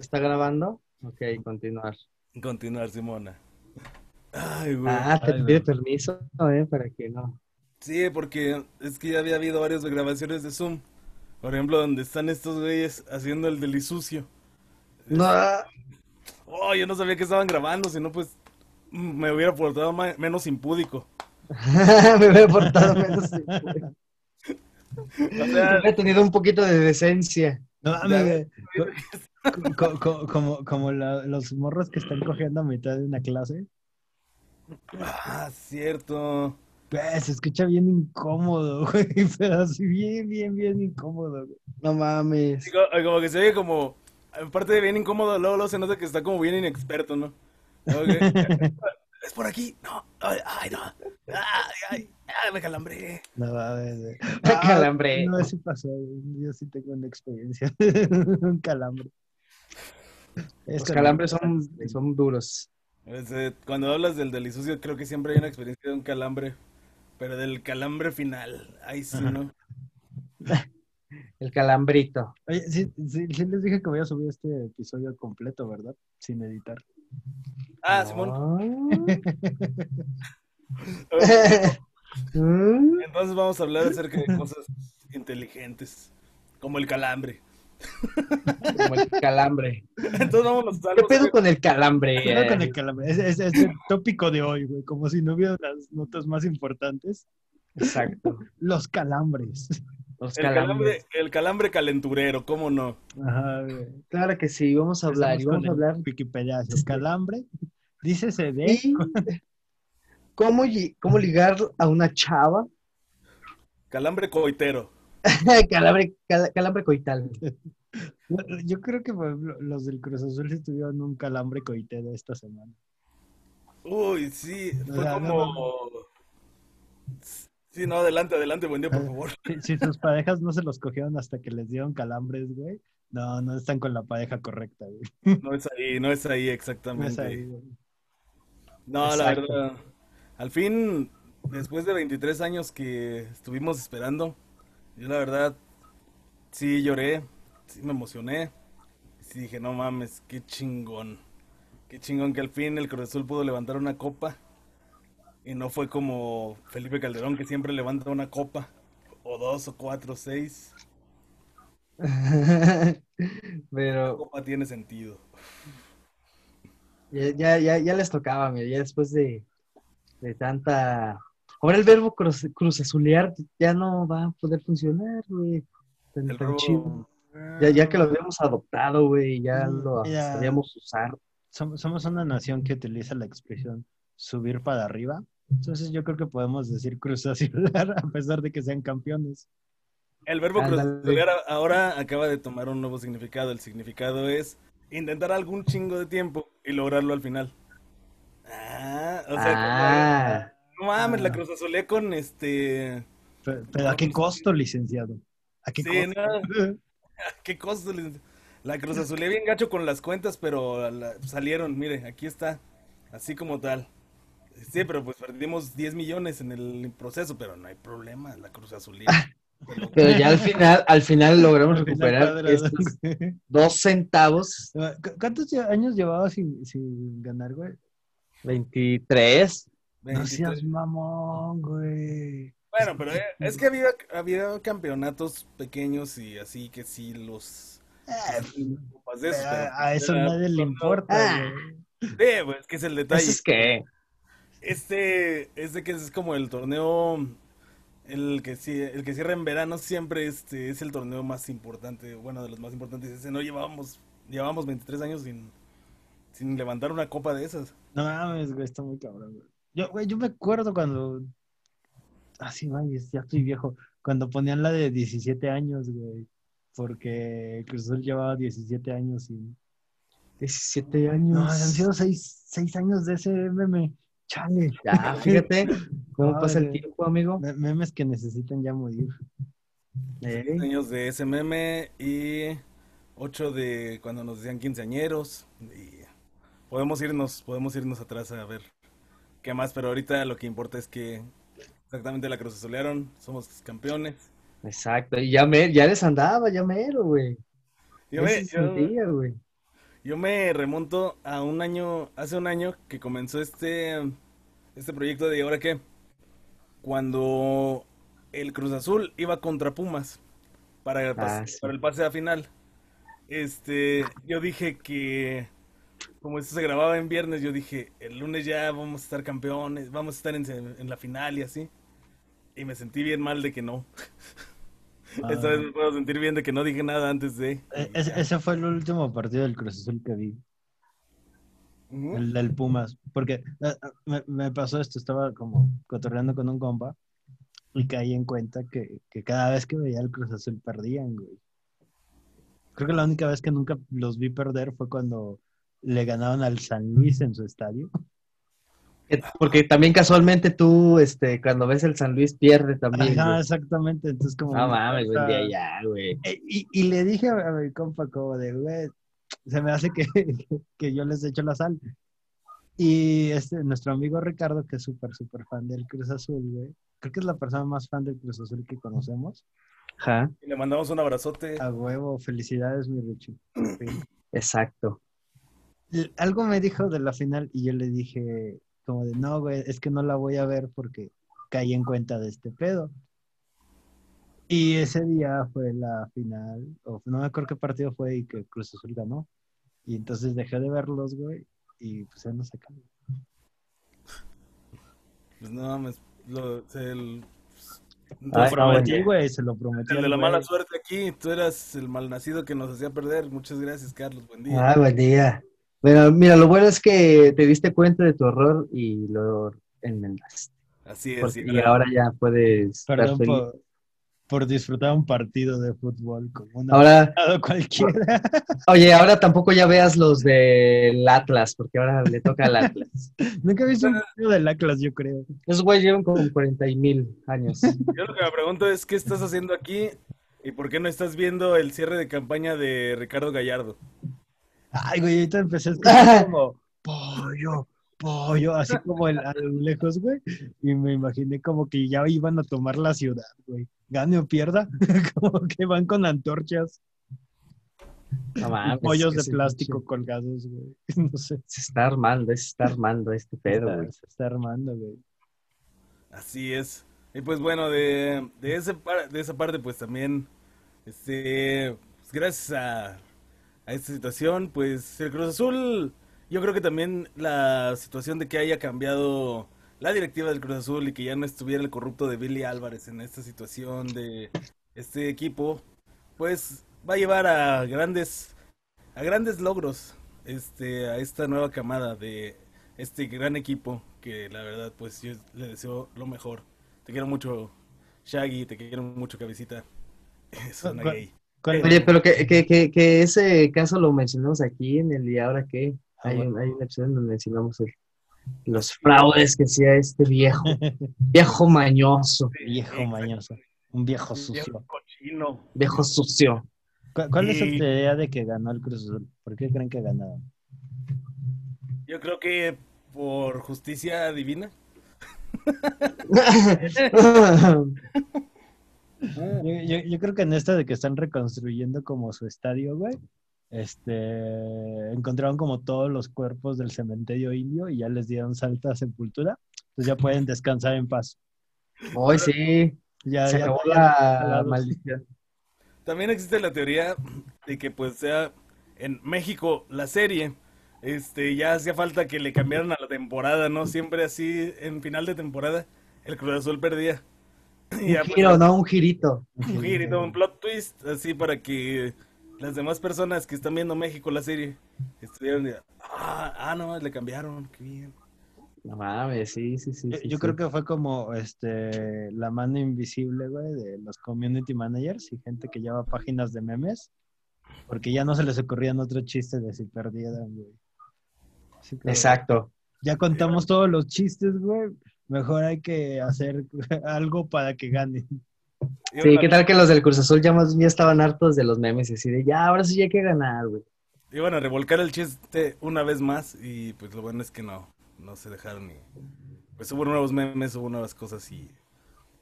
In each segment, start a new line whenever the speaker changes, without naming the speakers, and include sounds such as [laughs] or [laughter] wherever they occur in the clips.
¿Está grabando? Ok, continuar.
Continuar, Simona. Ay, güey.
Ah, te
Ay,
pide
no.
permiso, ¿eh? Para que no.
Sí, porque es que ya había habido varias grabaciones de Zoom. Por ejemplo, donde están estos güeyes haciendo el delisucio.
No.
Oh, yo no sabía que estaban grabando, si no, pues me hubiera portado menos impúdico. [laughs]
Me hubiera portado menos. [laughs]
O sea, [laughs]
Hubiera tenido un poquito de decencia.
No
Ya
güey. Co- co- co- como como la- los morros que están cogiendo a mitad de una clase.
ah, cierto.
Güey, se escucha bien incómodo, [laughs] güey. Pero así bien, bien, bien incómodo, güey.
No mames.
Sí, Como que se oye como, aparte de bien incómodo, luego, luego se nota que está como bien inexperto, ¿no? [laughs] Es por aquí, no, ay, ay, no, ay, ay, ay, me calambré.
No mames, güey.
Me calambré.
No, sí pasó, güey. Yo sí tengo una experiencia. [laughs] Un calambre.
Los calambres son, son duros.
Cuando hablas del delisucio, creo que siempre hay una experiencia de un calambre, pero del calambre final, ahí sí. ¿no? [laughs]
El calambrito.
Oye, sí, sí, sí les dije que voy a subir este episodio completo, ¿verdad? Sin editar.
Ah, Simón.
Mm. [laughs]
Entonces vamos a hablar acerca de cosas inteligentes, como el calambre.
Como el calambre.
Entonces vámonos a
¿Qué pedo con el calambre?
Cuidado con
eh?
el calambre. Es, es el tópico de hoy, güey. Como si no hubiera las notas más importantes.
Exacto.
Los calambres.
Los
El
calambres.
calambre, el calambre calenturero, ¿cómo no?
Ajá, güey.
Claro que sí, vamos a hablar. Y vamos a
con el
hablar.
Wikipediazo. Calambre. Dícese de. [laughs]
Y cómo, cómo ligar a una chava.
Calambre coitero. [laughs]
calambre, cal- calambre coital. [laughs]
Yo creo que los del Cruz Azul sí tuvieron un calambre coitero esta semana.
Uy, sí, fue
no,
como... Sí, no, adelante, adelante, buen día, por favor.
Si, si sus parejas no se los cogieron hasta que les dieron calambres, güey. No, no están con la pareja correcta, güey.
No es ahí, no es ahí
No
exactamente.
es ahí, güey.
No, la verdad. Al fin, después de 23 años que estuvimos esperando, yo la verdad sí lloré, sí me emocioné. Sí dije, no mames, qué chingón. Qué chingón que al fin el Cruz Azul pudo levantar una copa. Y no fue como Felipe Calderón que siempre levanta una copa. O dos, o cuatro, o seis. La [laughs]
Pero
copa tiene sentido.
ya, ya, ya, ya les tocaba, mira, ya después de, de tanta. Ahora el verbo cruz, cruzazulear ya no va a poder funcionar, güey. Tan,
El
tan
verbo-
chido. Ya, ya que lo habíamos adoptado, güey, ya
Mm,
lo
ya.
sabíamos usar.
Som- Somos una nación que utiliza la expresión subir para arriba. Entonces yo creo que podemos decir Cruz Azular [laughs] a pesar de que sean campeones.
El verbo cruzazulear ahora acaba de tomar un nuevo significado. El significado es intentar algún chingo de tiempo y lograrlo al final. Ah, o sea,
Ah,
como- no mames, la
Ah.
cruzazulé con este.
Pero, pero ¿a qué costo, licenciado? ¿A qué
Sí,
costo?
no. [laughs] ¿Qué les- La cruzazulé bien gacho con las cuentas, pero la- salieron, mire, aquí está, así como tal. Sí, pero pues perdimos 10 millones en el proceso, pero no hay problema, la cruzazulé. [laughs]
pero ya al final, al final logramos
Al final
recuperar estos [laughs] dos centavos,
¿Cu- ¿Cuántos años llevaba sin, sin ganar, güey?
23.
No
23.
seas mamón, güey.
Bueno, pero eh, es que había, había campeonatos pequeños y así que sí los... copas de esos,
a, a eso
era-
nadie le importa,
Ah.
Sí, pues que es el detalle.
Eso es que.
Este, este que es como el torneo, el que el que cierra en verano siempre este es el torneo más importante, bueno, de los más importantes. Ese no llevábamos, llevábamos 23 años sin, sin levantar una copa de esas.
No mames, güey, está muy cabrón, güey. Yo, güey, yo me acuerdo cuando. Ah, sí, güey, ya estoy viejo. Cuando ponían la de 17 años, güey. Porque Cruz Azul llevaba 17 años y.
17 años.
No, han sido 6, años de ese meme. Chale.
Ya, fíjate cómo [laughs] pasa el tiempo, amigo.
Me- Memes que necesitan ya morir.
Eh,
años de SMM y 8 de cuando nos decían quinceañeros. Y podemos irnos, podemos irnos atrás a ver qué más, pero ahorita lo que importa es que exactamente la cruzazolearon, somos campeones.
Exacto, y ya, me, ya les andaba, ya mero, güey.
Yo me, yo-. Yo me remonto a un año, hace un año que comenzó este, este proyecto de ¿ahora qué? Cuando el Cruz Azul iba contra Pumas para, el
Ah, sí.
para el pase a final. Este, yo dije que como esto se grababa en viernes, yo dije, el lunes ya vamos a estar campeones, vamos a estar en, en la final y así. Y me sentí bien mal de que no. [laughs] Esta
Ah.
vez me puedo sentir bien de que no dije nada antes de.
E- ese, ese fue el último partido del Cruz Azul que vi, el del Pumas, porque eh, me, me pasó esto, estaba como cotorreando con un compa y caí en cuenta que, que cada vez que veía el Cruz Azul perdían, güey. Creo que la única vez que nunca los vi perder fue cuando le ganaron al San Luis en su estadio.
Eh, Porque también casualmente tú, este, cuando ves el San Luis, pierde también.
Ajá,
güey.
exactamente, entonces como...
No mames, güey, de allá, güey.
Eh, Y, y le dije a, a mi compa como de, güey, se me hace que, [laughs] que yo les echo la sal. Y este, nuestro amigo Ricardo, que es súper, súper fan del Cruz Azul, güey, creo que es la persona más fan del Cruz Azul que conocemos.
Ajá,
Y le mandamos un abrazote.
A huevo, felicidades, mi Richie. Sí.
exacto.
Algo me dijo de la final y yo le dije como de, no, güey, es que no la voy a ver porque caí en cuenta de este pedo. Y ese día fue la final, o no me acuerdo qué partido fue y que Cruz Azul ganó. Y entonces dejé de verlos, güey, y pues ya no se acabó.
Pues no mames, lo- el,
Lo
Ay, no,
prometí,
güey.
se lo prometí.
el de la
güey.
mala suerte aquí, tú eras el malnacido que nos hacía perder. Muchas gracias, Carlos. Buen día.
Ah, buen día. Bueno, mira, lo bueno es que te diste cuenta de tu error y lo enmendaste.
Así es.
Porque-
y
y ahora ya puedes estar
Perdón
feliz.
por, por disfrutar un partido de fútbol como un
Ahora,
cualquiera. [laughs]
oye, ahora tampoco ya veas los del Atlas, porque ahora le toca al Atlas. [laughs]
Nunca he visto un partido del Atlas, yo creo.
Esos güeyes llevan como 40 mil años. [laughs]
Yo lo que me pregunto es, ¿qué estás haciendo aquí? ¿Y por qué no estás viendo el cierre de campaña de Ricardo Gallardo?
Ay, güey, ahorita empecé a escuchar [laughs] como pollo, pollo, así como el- a lo lejos, güey. Y me imaginé como que ya iban a tomar la ciudad, güey. Gane o pierda, [laughs] como que van con antorchas
No
pollos
que
de plástico colgados, güey. [laughs] No sé.
Se está armando, se está armando este pedo,
está-
güey.
se está armando, güey.
Así es. Y pues bueno, de, de, ese par- de esa parte, pues también, este, pues, gracias a, a esta situación, pues el Cruz Azul, yo creo que también la situación de que haya cambiado la directiva del Cruz Azul y que ya no estuviera el corrupto de Billy Álvarez en esta situación de este equipo, pues va a llevar a grandes, a grandes logros, este, a esta nueva camada de este gran equipo que la verdad pues yo le deseo lo mejor. Te quiero mucho Shaggy, te quiero mucho Cabecita. Suena
¿Cuál-
gay.
¿Cuál-
Oye, pero que, que, que, que ese caso lo mencionamos aquí en el y ahora qué.
Ah,
Hay,
bueno.
un- hay una episodio donde mencionamos el- los fraudes que hacía este viejo, viejo mañoso,
Viejo mañoso. Un viejo
Un
sucio.
viejo cochino.
viejo sucio.
¿Cu- ¿Cuál es tu idea de que ganó el Cruz Azul? ¿Por qué creen que ganaron?
Yo creo que por justicia divina.
Yo, yo- yo creo que en esta de que están reconstruyendo como su estadio, güey, este, encontraron como todos los cuerpos del cementerio indio y ya les dieron salta sepultura, entonces ya pueden descansar en paz.
Hoy sí,
Ya,
se
ya-
acabó la
jalados.
maldición.
También existe la teoría de que pues sea en México la serie. Este, ya hacía falta que le cambiaran a la temporada, ¿no? Siempre así, en final de temporada, el Cruz Azul perdía. [coughs] Y ya,
Un
pues,
giro, no, un girito.
un girito, un plot twist, así para que las demás personas que están viendo México la serie estuvieran de, ah, ah, no, le cambiaron, qué bien.
No mames, sí, sí, sí.
Yo,
sí,
yo
sí.
creo que fue como este la mano invisible, güey, de los community managers y gente que lleva páginas de memes, porque ya no se les ocurrían otros chistes de si perdieran, güey. Así que-
Exacto.
Ya contamos todos los chistes, güey. Mejor hay que hacer [laughs] algo para que ganen.
Sí, ¿qué tal que los del Cruz Azul ya más ya estaban hartos de los memes y así de ya, ahora sí hay que ganar, güey?
Iban a revolcar el chiste una vez más y pues lo bueno es que no, no se dejaron y pues hubo nuevos memes, hubo nuevas cosas y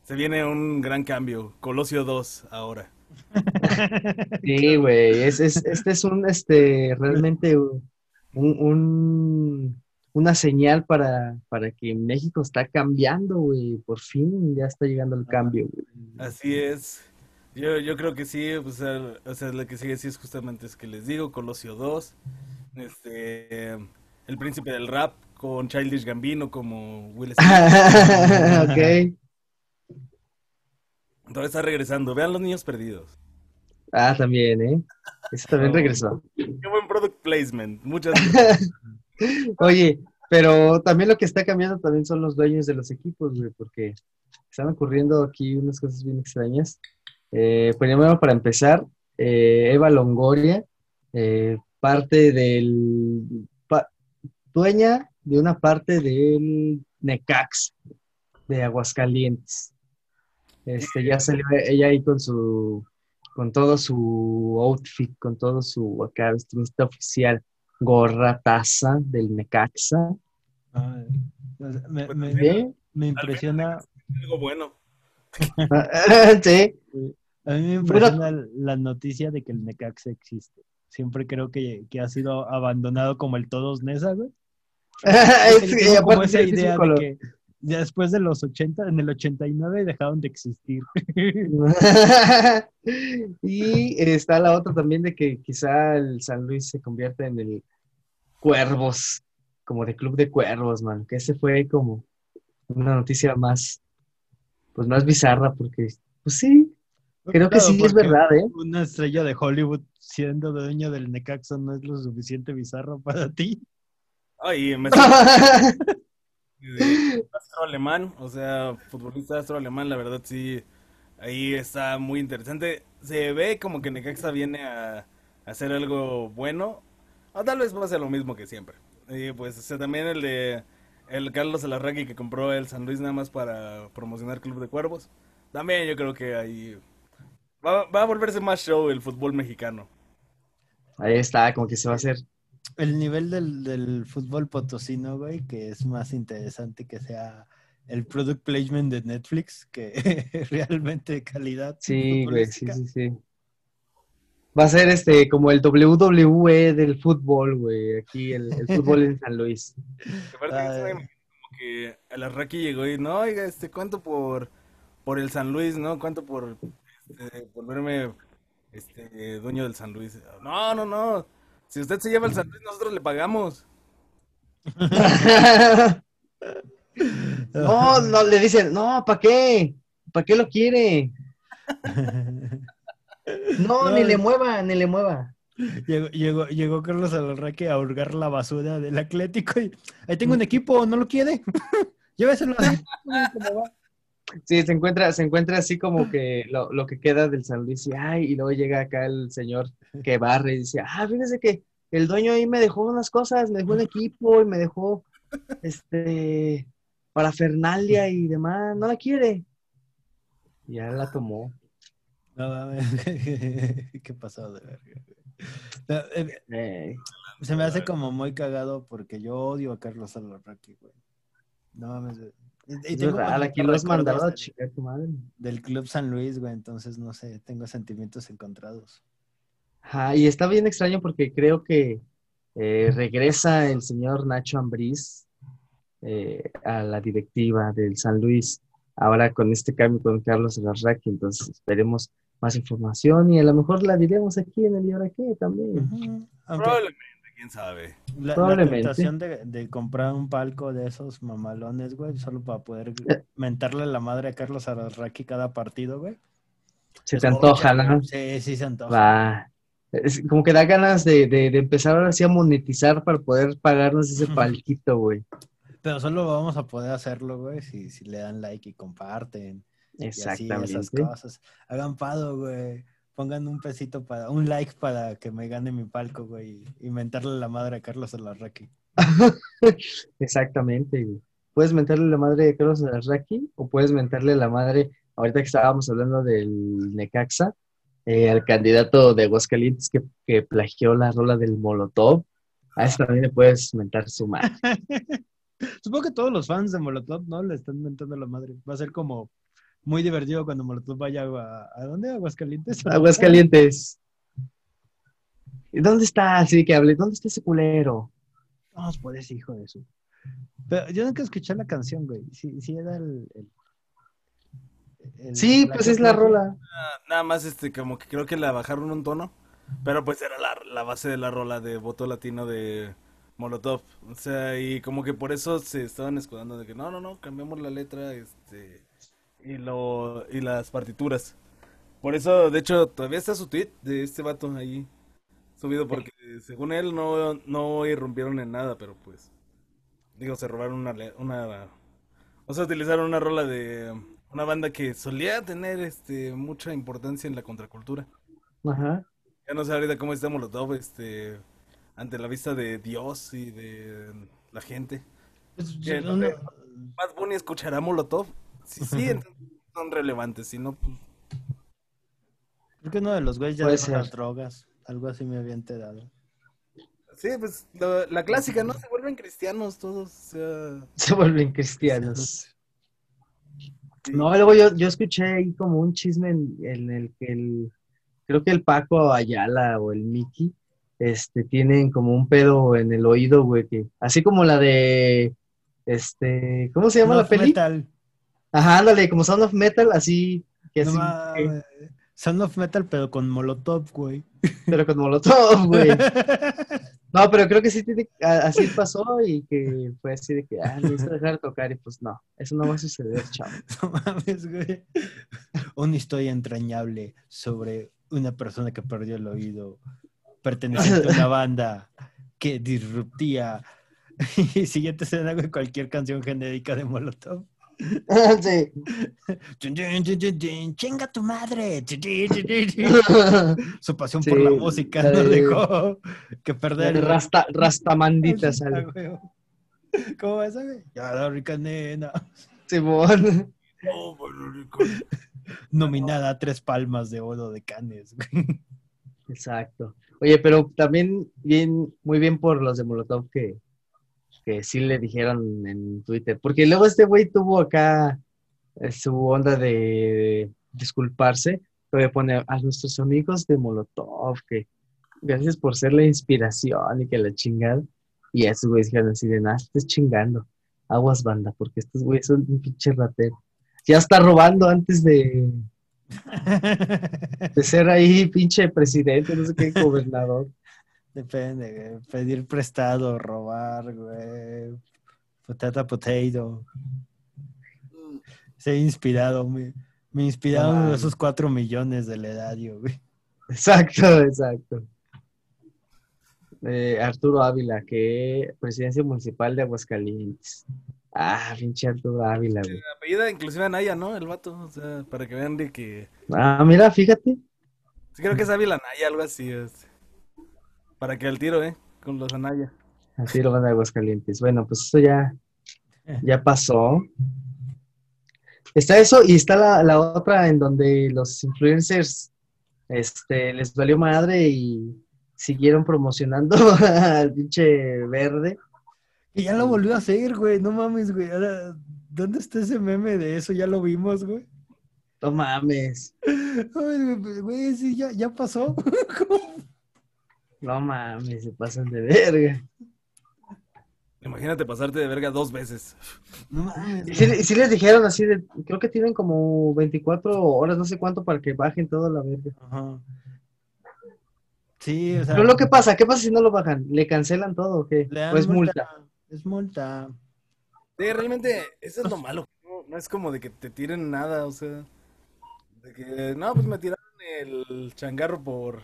se viene un gran cambio, Colosio 2 ahora. [laughs]
Sí, güey, es, es- este es un, este, realmente un, un- una señal para, para que México está cambiando, güey, por fin ya está llegando el cambio, güey.
Así es. Yo, yo creo que sí, o sea, lo que sigue sí es justamente es que les digo, Colosio 2, este, El Príncipe del Rap con Childish Gambino como Will Smith. [laughs]
Ok.
Todo está regresando. Vean los niños perdidos.
Ah, también, ¿eh? Ese también regresó.
Qué buen product placement. Muchas [laughs] gracias.
Oye, pero también lo que está cambiando también son los dueños de los equipos, güey, porque están ocurriendo aquí unas cosas bien extrañas. Eh, primero, para empezar, eh, Eva Longoria, eh, parte del... dueña de una parte del Necax, de Aguascalientes. Este, ya salió ella ahí con su, con todo su outfit, con todo su acá vestimenta oficial, gorra, taza del Necaxa.
Ay, sea, me, me-
¿Eh?
me impresiona,
Algo bueno. [laughs]
sí.
a mí me impresiona la noticia de que el Necaxa existe. Siempre creo que, que ha sido abandonado como el Todos Nesa, güey. [laughs] Como
aparte
esa idea de que ya después de los 80, en el 89 dejaron de existir. [laughs]
y está la otra también de que quizá el San Luis se convierta en el Cuervos, como de club de cuervos, man. Que ese fue como una noticia más, pues más bizarra, porque, pues sí, creo que sí es verdad, ¿eh?
Una estrella de Hollywood siendo dueño del Necaxa no es lo suficiente bizarro para ti.
Ay, me [laughs] de [laughs] astro alemán, o sea, futbolista astro alemán, la verdad sí, ahí está muy interesante. Se ve como que Necaxa viene a, a hacer algo bueno, o tal vez va a ser lo mismo que siempre. Y pues o sea, también el de el Carlos Alarraqui que compró el San Luis nada más para promocionar Club de Cuervos. También yo creo que ahí va, va a volverse más show el fútbol mexicano.
Ahí está, como que se va a hacer.
El nivel del, del fútbol potosino, güey, que es más interesante que sea el product placement de Netflix que [laughs] realmente calidad.
Sí, güey, sí, sí, sí. Va a ser este como el WWE del fútbol, güey. Aquí el, el fútbol en San Luis.
Aparte, como que Alarraqui llegó y no, oiga, este, ¿cuánto por, por el San Luis, no? ¿Cuánto por este, volverme este, dueño del San Luis? No, no, no. Si usted se lleva el Luis, nosotros le pagamos. [laughs]
No, no, le dicen, no, ¿para qué? ¿Para qué lo quiere? No, [laughs]
No,
ni le mueva, ni le mueva.
Llegó, llegó, llegó Carlos Alarraque a hurgar la basura del Atlético y ahí tengo un equipo, ¿no lo quiere? [laughs] Lléveselo así. ¿cómo va?
Sí, se encuentra, se encuentra así como que lo, lo que queda del San Luis y, ay, y luego llega acá el señor que barre y dice, ah, fíjese que el dueño ahí me dejó unas cosas, me dejó un equipo y me dejó, este, parafernalia y demás, no la quiere. Y ya la tomó.
No mames, [laughs] qué pasado de verga. No, eh,
Eh,
Se me hace como muy cagado porque yo odio a Carlos Alarraqui, güey. No mames. Y- tengo como
aquí lo has
recuerdos
mandado a chingar tu madre.
Del Club San Luis, güey, entonces no sé, tengo sentimientos encontrados.
Ajá, y está bien extraño porque creo que eh, regresa el señor Nacho Ambriz eh, a la directiva del San Luis, ahora con este cambio con Carlos Alarraqui, entonces esperemos más información y a lo mejor la diremos aquí en el y ahora qué también.
Probablemente, quién sabe.
la, la
probablemente.
tentación de, de comprar un palco de esos mamalones, güey, solo para poder
Eh.
mentarle la madre a Carlos Alarraqui cada partido, güey.
Se
Es
te antoja, ¿no?
Sí, sí se antoja.
Va. Es como que da ganas de, de, de empezar ahora sí a monetizar para poder pagarnos ese palquito, güey.
Pero solo vamos a poder hacerlo, güey, si, si le dan like y comparten. Y así, esas
Exactamente.
cosas. Hagan pado, güey. Pongan un pesito para, un like para que me gane mi palco, güey. Y mentarle la madre a Carlos Alarraqui. [laughs]
Exactamente, güey. Puedes mentarle la madre de Carlos Alarraqui o puedes mentarle la madre, ahorita que estábamos hablando del Necaxa, eh, al candidato de Aguascalientes que, que plagió la rola del Molotov. A ese también le puedes mentar su madre. [laughs]
Supongo que todos los fans de Molotov, ¿no? Le están mentando la madre. Va a ser como muy divertido cuando Molotov vaya a... ¿A dónde? ¿Aguascalientes?
Aguascalientes. ¿Y dónde está? Así que hable, ¿dónde está ese culero?
Vamos por ese hijo de su... Pero yo nunca escuché la canción, güey. Sí, sí era el... el- el-
Sí, pues es la rola.
Ah, Nada más, este, como que creo que la bajaron un tono. Pero pues era la, la base de la rola de voto latino de Molotov. O sea, y como que por eso se estaban escudando de que no, no, no, cambiamos la letra, este, y lo, y las partituras. Por eso, de hecho, todavía está su tweet de este vato ahí subido porque según él no, no irrumpieron en nada, pero pues, digo, se robaron una, una, o sea, utilizaron una rola de una banda que solía tener, este, mucha importancia en la contracultura.
Ajá.
Ya no sé ahorita cómo está Molotov, este, ante la vista de Dios y de la gente.
Pues, no,
no. ¿Más Bunny escuchará Molotov? Sí, sí, entonces son relevantes, si no, pues,
Creo que uno de los güeyes ya dejó las drogas. Algo así me había enterado.
sí, pues, lo- la clásica, ¿no? Se vuelven cristianos todos,
Se vuelven cristianos.
sí.
No, luego yo, yo escuché ahí como un chisme en, en el que el, creo que el Paco Ayala o el Miki, este, tienen como un pedo en el oído, güey, que, así como la de, este, ¿cómo se llama la peli?
Metal.
Ajá, ándale, como Sound of Metal, así, que
No
así,
mames. Sound of Metal, pero con Molotov, güey.
pero con Molotov, güey. [laughs] No, pero creo que sí tiene, así pasó y que fue así de que, ah, necesito dejar de tocar y pues no, eso no va a suceder, chavo. [laughs]
No mames, güey. Una historia entrañable sobre una persona que perdió el oído, perteneciente a una [laughs] banda que disruptía. Y siguiente escena, güey, cualquier canción genérica de Molotov. [laughs]
sí.
¡Chinga tu madre! [laughs] Su pasión por la música
la
no
de-
dejó [laughs] que perder el-
Rasta, Rastamandita sale.
¿Cómo va esa, güey? Ya, la rica nena.
Simón.
Oh.
Nominada a tres palmas de oro de Canes.
Exacto. Oye, pero también bien, muy bien por los de Molotov que, que sí le dijeron en Twitter. Porque luego este güey tuvo acá eh, su onda de disculparse. Todavía pone a nuestros amigos de Molotov que gracias por ser la inspiración y que la chingada. Y a esos güeyes dijeron así de nada, estés chingando. Aguas banda, porque estos güeyes son un pinche ratero. Ya está robando antes de, [laughs] de ser ahí pinche presidente, no sé qué, gobernador.
Depende, güey. Pedir prestado, robar, güey. Potata potato. Se ha inspirado, me, me inspiraron esos cuatro millones del erario, güey.
Exacto, exacto. Eh, Arturo Ávila, que presidencia municipal de Aguascalientes. Ah, pinche Arturo Ávila, güey.
Apellida inclusive Anaya, ¿no? El vato, o sea, para que vean de que...
Ah, mira, fíjate.
Sí, creo que es Ávila Anaya, algo así. es. Para que al tiro, ¿eh? Con los Anaya.
Así lo van a Aguascalientes. Bueno, pues eso ya, ya pasó. Está eso y está la, la otra en donde los influencers este, les valió madre y siguieron promocionando [laughs] al pinche verde.
Y ya lo volvió a hacer, güey. No mames, güey. Ahora, ¿dónde está ese meme de eso? Ya lo vimos, güey.
No mames, [laughs]
Ay, Güey, sí, ya, ya pasó. [laughs] ¿Cómo?
No mames, se pasan de verga.
Imagínate pasarte de verga dos veces.
No mames.
Y sí, sí les dijeron así de, creo que tienen como 24 horas, no sé cuánto, para que bajen toda la verga.
Ajá. Sí, o sea.
Pero lo que pasa, ¿qué pasa si no lo bajan? ¿Le cancelan todo o qué? ¿O es multa?
Es multa.
Sí, realmente, eso es lo malo. No, no es como de que te tiren nada, o sea. De que, no, pues me tiraron el changarro por,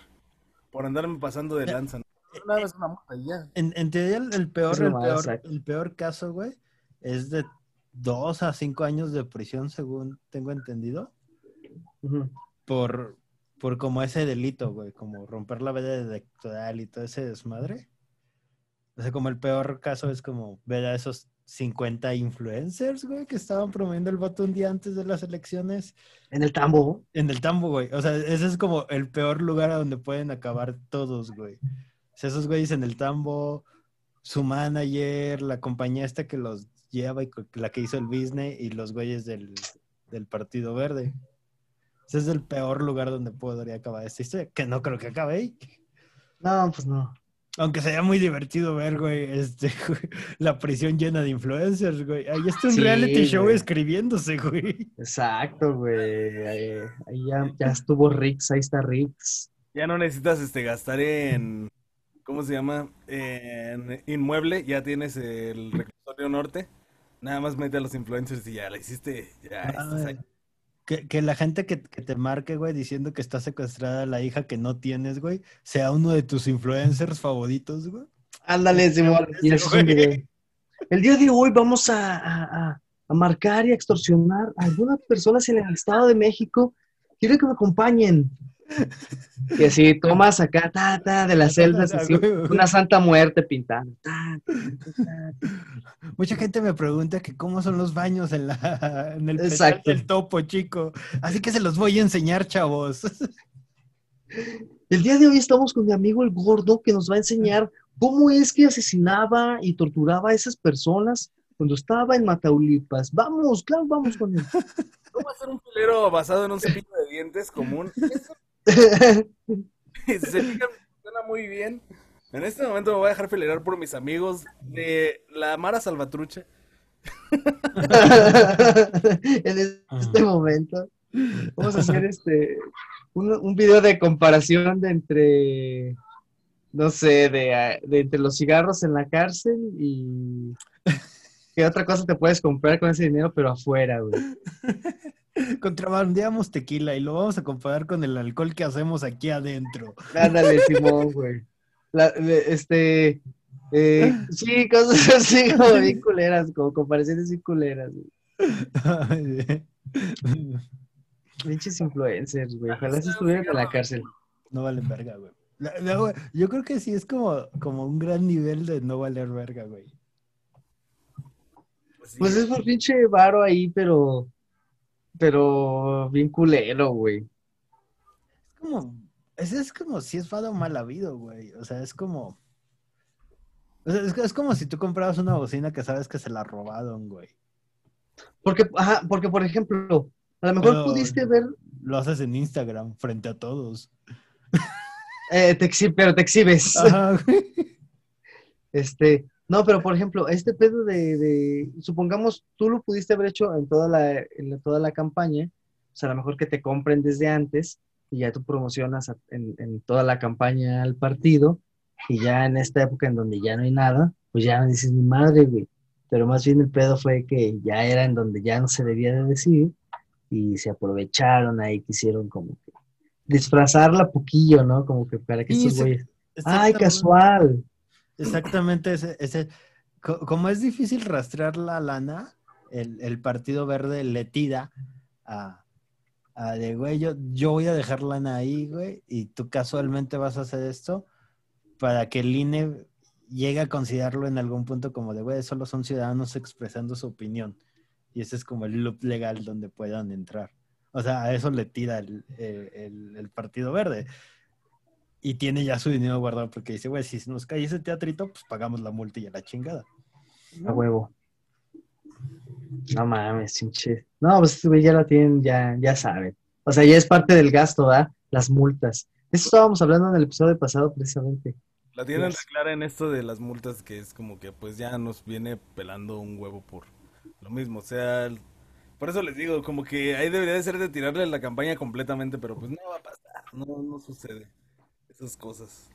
por andarme pasando de lanza. ¿no? Una multa y ya.
En, en teoría, el, el peor, el, peor,
exacto.
el peor caso, güey, es de dos a cinco años de prisión, según tengo entendido, por, por como ese delito, güey, como romper la veda electoral y todo ese desmadre. O sea, como el peor caso es como ver a esos 50 influencers, güey, que estaban promoviendo el voto un día antes de las elecciones
En el tambo.
en el tambo, güey. O sea, ese es como el peor lugar a donde pueden acabar todos, güey. O sea, esos güeyes en el tambo, su manager, la compañía esta que los lleva y la que hizo el business y los güeyes del, del Partido Verde. Ese es el peor lugar donde podría acabar esta historia, que no creo que acabe ahí.
No, pues no.
Aunque sería muy divertido ver, güey, este, [laughs] la prisión llena de influencers, güey. Ahí está un
Sí,
reality show
güey.
escribiéndose, güey.
Exacto, güey. Ahí, ahí ya, ya estuvo Rix, ahí está Rix.
Ya no necesitas este gastar en, ¿cómo se llama? En inmueble, ya tienes el reclusorio norte. Nada más mete a los influencers y ya la hiciste, ya estás ahí.
Que, que la gente que, que te marque, güey, diciendo que está secuestrada la hija que no tienes, güey, sea uno de tus influencers favoritos, güey.
Ándale, Simón. El día de hoy vamos a, a- a- a marcar y a extorsionar a algunas personas en el Estado de México. Quiero que me acompañen. Y así, tomas acá, ta, ta, de las celdas, [laughs] así, una santa muerte pintada. ta, ta, ta, ta.
Mucha gente me pregunta que cómo son los baños en, la, en el
Exacto.
del topo, chico. Así que se los voy a enseñar, chavos. [laughs]
El día de hoy estamos con mi amigo el gordo que nos va a enseñar cómo es que asesinaba y torturaba a esas personas cuando estaba en Mataulipas. Vamos, claro, vamos con él.
¿Cómo hacer un filero basado en un cepillo de dientes común? [laughs] Eso, si [laughs] se fijan, funciona muy bien. En este momento me voy a dejar filerar por mis amigos de la Mara Salvatrucha. [laughs]
en este momento vamos a hacer [laughs] este un, un video de comparación de entre no sé de, ah, de entre los cigarros en la cárcel y qué otra cosa te puedes comprar con ese dinero pero afuera güey
Contrabandeamos tequila y lo vamos a comparar con el alcohol que hacemos aquí adentro.
ándale Simón güey La- de- este eh, sí cosas [laughs] así como bien culeras como comparaciones bien culeras güey. pinches influencers güey ojalá se estuvieran en la cárcel
No valen verga, güey. Yo creo que sí es como, como un gran nivel de no valer verga, güey.
Pues sí,
Pues es por pinche varo ahí, pero. Pero bien culero, güey.
Es como, es, es como si es fado mal habido, güey. O sea, es como. o sea, es, es como si tú comprabas una bocina que sabes que se la robaron, güey.
Porque, ajá, porque, por ejemplo, a lo mejor
Pero-
pudiste ver.
Lo haces en Instagram frente a todos.
eh, te exhi- pero te exhibes.
Ajá, güey. [laughs]
Este. No, pero por ejemplo, este pedo de, de- Supongamos, tú lo pudiste haber hecho en toda la, en toda la campaña. O sea, a lo mejor que te compren desde antes y ya tú promocionas a- en, en toda la campaña al partido. Y ya en esta época en donde ya no hay nada, pues ya no dices mi madre, güey. Pero más bien el pedo fue que ya era en donde ya no se debía de decir y se aprovecharon ahí, quisieron como que disfrazarla poquillo, ¿no? Como que para que estos güeyes. ¡Ay, casual!
Exactamente, ese, ese- co- como es difícil rastrear la lana, el, el Partido Verde le tira a, a de, güey, yo, yo voy a dejar lana ahí, güey, y tú casualmente vas a hacer esto para que el INE llegue a considerarlo en algún punto como de, güey, solo son ciudadanos expresando su opinión. Y ese es como el loop legal donde puedan entrar. O sea, a eso le tira el- el Partido Verde. Y tiene ya su dinero guardado porque dice, güey, si nos cae ese teatrito, pues pagamos la multa y a la chingada.
A huevo. No mames, pinche. No, pues güey ya la tienen, ya, ya saben. O sea, ya es parte del gasto, ¿verdad? Las multas. Eso estábamos hablando en el episodio pasado, precisamente.
La tienen
Yes.
clara en esto de las multas que es como que pues ya nos viene pelando un huevo por lo mismo. O sea, el- por eso les digo, como que ahí debería de ser de tirarle la campaña completamente, pero pues no va a pasar, no, no sucede esas cosas.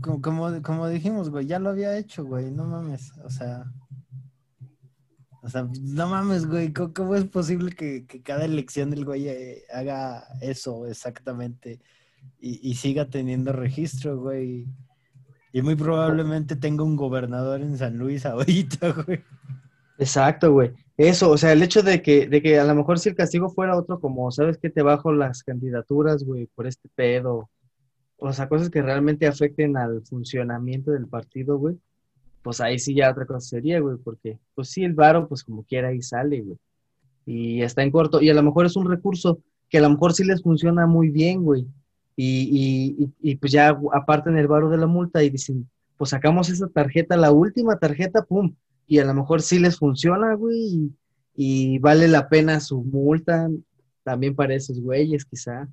Como, como, como dijimos, güey, ya lo había hecho, güey, no mames, o sea... O sea, no mames, güey, ¿cómo, cómo es posible que, que cada elección el güey eh, haga eso exactamente y, y siga teniendo registro, güey? Y muy probablemente tenga un gobernador en San Luis ahorita, [laughs] güey.
Exacto, güey. Eso, o sea, el hecho de que, de que a lo mejor si el castigo fuera otro, como, ¿sabes que Te bajo las candidaturas, güey, por este pedo. O sea, cosas que realmente afecten al funcionamiento del partido, güey. Pues ahí sí ya otra cosa sería, güey, porque, pues sí, el varo, pues como quiera ahí sale, güey. Y está en corto. Y a lo mejor es un recurso que a lo mejor sí les funciona muy bien, güey. Y, y, y, y pues ya apartan el varo de la multa y dicen, pues sacamos esa tarjeta, la última tarjeta, pum, y a lo mejor sí les funciona, güey, y, vale la pena su multa también para esos güeyes, quizá.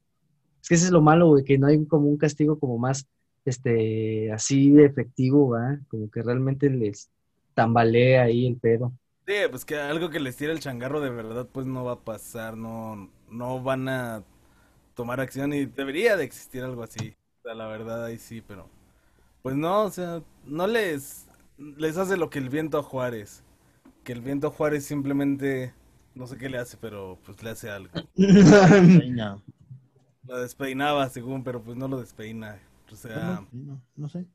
Es que ese es lo malo, güey, que no hay como un castigo como más, este, así de efectivo, ¿va? Como que realmente les tambalea ahí el pedo.
Sí, pues que algo que les tire el changarro de verdad, pues no va a pasar, no, no van a tomar acción y debería de existir algo así. O sea, la verdad ahí sí, pero pues no, o sea, no les les hace lo que el viento a Juárez. Que el viento a Juárez simplemente no sé qué le hace, pero pues le hace algo. [laughs]
Reina.
Lo despeinaba según, pero pues no lo despeina. O sea.
No, no sé.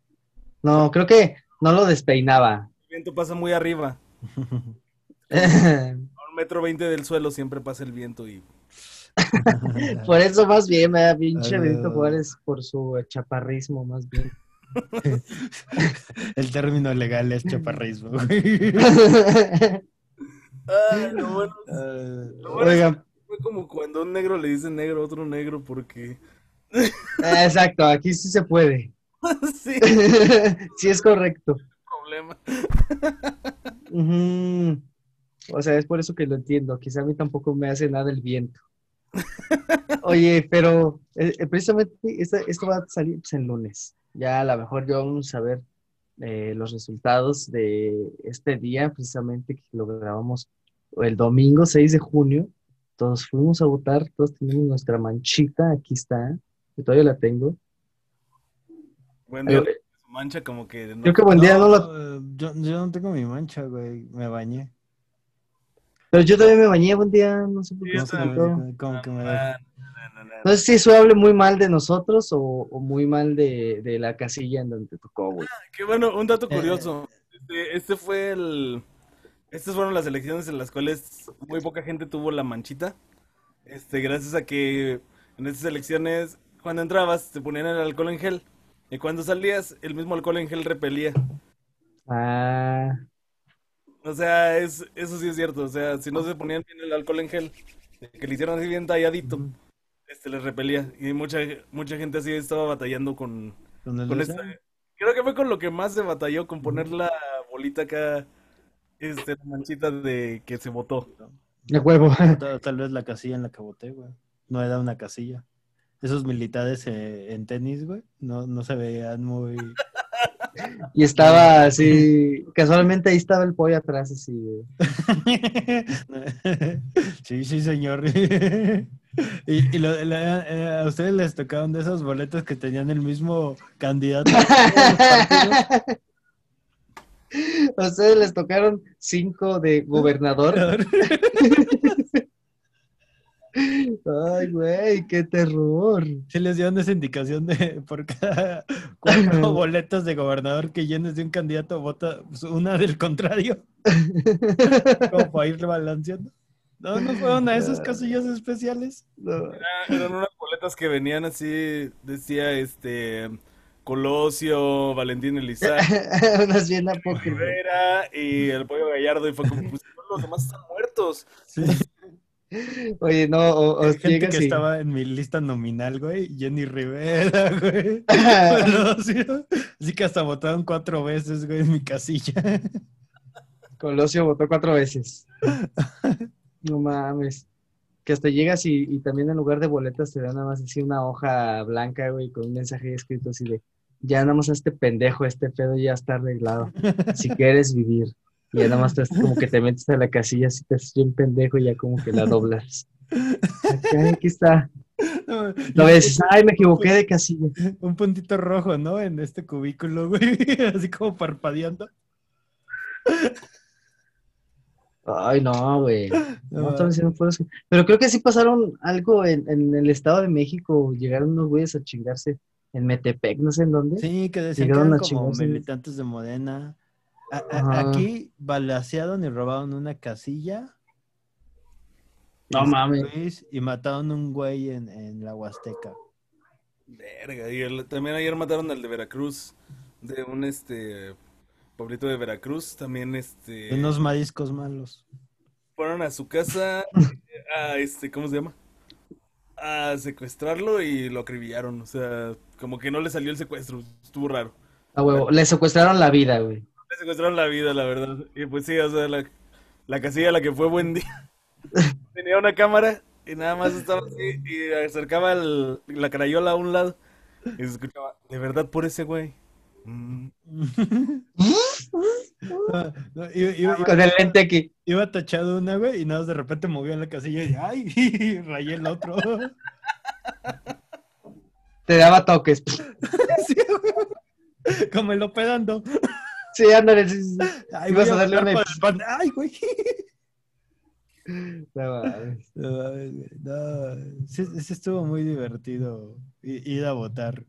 No, creo que no lo despeinaba.
el viento pasa muy arriba. [laughs] A un metro veinte del suelo siempre pasa el viento y
por eso más bien me da pinche. Benito Juárez por su chaparrismo, más bien. [laughs]
El término legal es chaparrismo.
Ay, lo bueno,
Ah,
lo bueno es
Oigan,
que fue como cuando un negro le dice negro a otro negro porque
exacto, aquí sí se puede. [laughs]
sí, [laughs]
sí es correcto.
problema.
O sea, es por eso que lo entiendo. Quizá a mí tampoco me hace nada el viento. Oye, pero eh, eh, precisamente esto, esto va a salir pues, el lunes. Ya a lo mejor ya vamos a ver eh, los resultados de este día, precisamente que lo grabamos el domingo 6 de junio. Todos fuimos a votar, todos tenemos nuestra manchita, aquí está, que todavía la tengo.
Buen día, su mancha como que no-
Creo que buen día no lo...
eh, yo, yo no tengo mi mancha, güey. Me bañé.
Pero yo también me bañé buen día, no sé por qué
Sí,
no se
yo
me
Como, como que me
Ah, no,
sé si eso hable muy mal de nosotros o, o muy mal de, de la casilla en donde tocó, güey.
Qué bueno, un dato
Eh,
curioso. Este, este fue el. Estas fueron las elecciones en las cuales muy poca gente tuvo la manchita. Este, gracias a que en estas elecciones, cuando entrabas, te ponían el alcohol en gel. Y cuando salías, el mismo alcohol en gel repelía.
Ah,
O sea, es, eso sí es cierto. O sea, si no se ponían bien el alcohol en gel, que le hicieron así bien talladito, este les repelía. Y mucha, mucha gente así estaba batallando con,
¿Con el
con
ese?
esta- Creo que fue con lo que más se batalló, con poner la bolita acá, este, la manchita de que se votó.
de huevo. [laughs]
Tal, tal vez la casilla en la que voté, güey. No era una casilla. Esos militares eh, en tenis, güey, no, no se veían muy... [laughs]
Y estaba así, casualmente ahí estaba el pollo atrás, así, [laughs]
sí, sí, señor. [laughs] y y lo- la- eh, a ustedes les tocaron de esos boletos que tenían el mismo candidato. [laughs] A
ustedes les tocaron cinco de gobernador. Ay, güey, qué terror.
Sí les dieron esa indicación de [laughs] por cada [laughs] cuatro boletos de gobernador que llenes de un candidato, vota pues, una del contrario, [laughs] como para ir balanceando. No, no fueron a esas casillas especiales.
No.
Ah, Eran unas boletas que venían así, decía este Colosio, Valentín Elizalde,
Unas bien apócrifas.
Rivera y el pollo Gallardo, y fue como, pues los demás están muertos.
Sí. [laughs]
Oye, no, o,
Hay gente
llegas
que
y-
estaba en mi lista nominal, güey. Jenny Rivera, [laughs] güey. [laughs] Colosio. Así que hasta votaron cuatro veces, güey, en mi casilla.
Colosio votó cuatro veces. No mames. Que hasta llegas y, y también en lugar de boletas te dan nada más así una hoja blanca, güey, con un mensaje escrito así de, ya nada más a este pendejo, este pedo ya está arreglado. Si quieres vivir. Y ya nada más te, como que te metes a la casilla, así te haces bien pendejo y ya como que la doblas. Acá, aquí está. [laughs]
No,
Lo ves, ay, me equivoqué de casilla.
Un puntito rojo, ¿no? En este cubículo, güey. [laughs] Así como parpadeando.
Ay, no, güey. No,
No.
Pero creo que sí pasaron algo en, en el Estado de México. Llegaron unos güeyes a chingarse en Metepec, no sé en dónde.
Sí, que decían que
Llegaron
eran
a
como militantes de Modena. A- a-
Ajá.
aquí balacearon y robaron una casilla.
No mames.
Y mataron un güey en, en la Huasteca.
Verga, y el- también ayer mataron al de Veracruz, de un este pueblito de Veracruz, también este
Unos mariscos malos.
fueron a su casa [laughs] a este, ¿cómo se llama? A secuestrarlo y lo acribillaron, o sea, como que no le salió el secuestro, estuvo raro.
A huevo, le secuestraron la vida, güey.
Le secuestraron la vida, la verdad. Y pues sí, o sea, la- la casilla a la que fue buen día. [laughs] Tenía una cámara y nada más estaba así y acercaba el- la crayola a un lado y se escuchaba, de verdad por ese güey. Mm. [laughs]
No, no, iba, iba-
Con el lente aquí.
iba tachado una, güey, y nada, más de repente movió en la casilla y ¡ay! [laughs] rayé el otro.
Te daba toques.
Sí. Como el opedando.
Sí, ándale. sí, sí.
Ay,
Ibas
voy
a darle una-
pan. ¡Ay, güey! [laughs]
No. [laughs]
No, no. Sí, sí estuvo muy divertido ir a votar.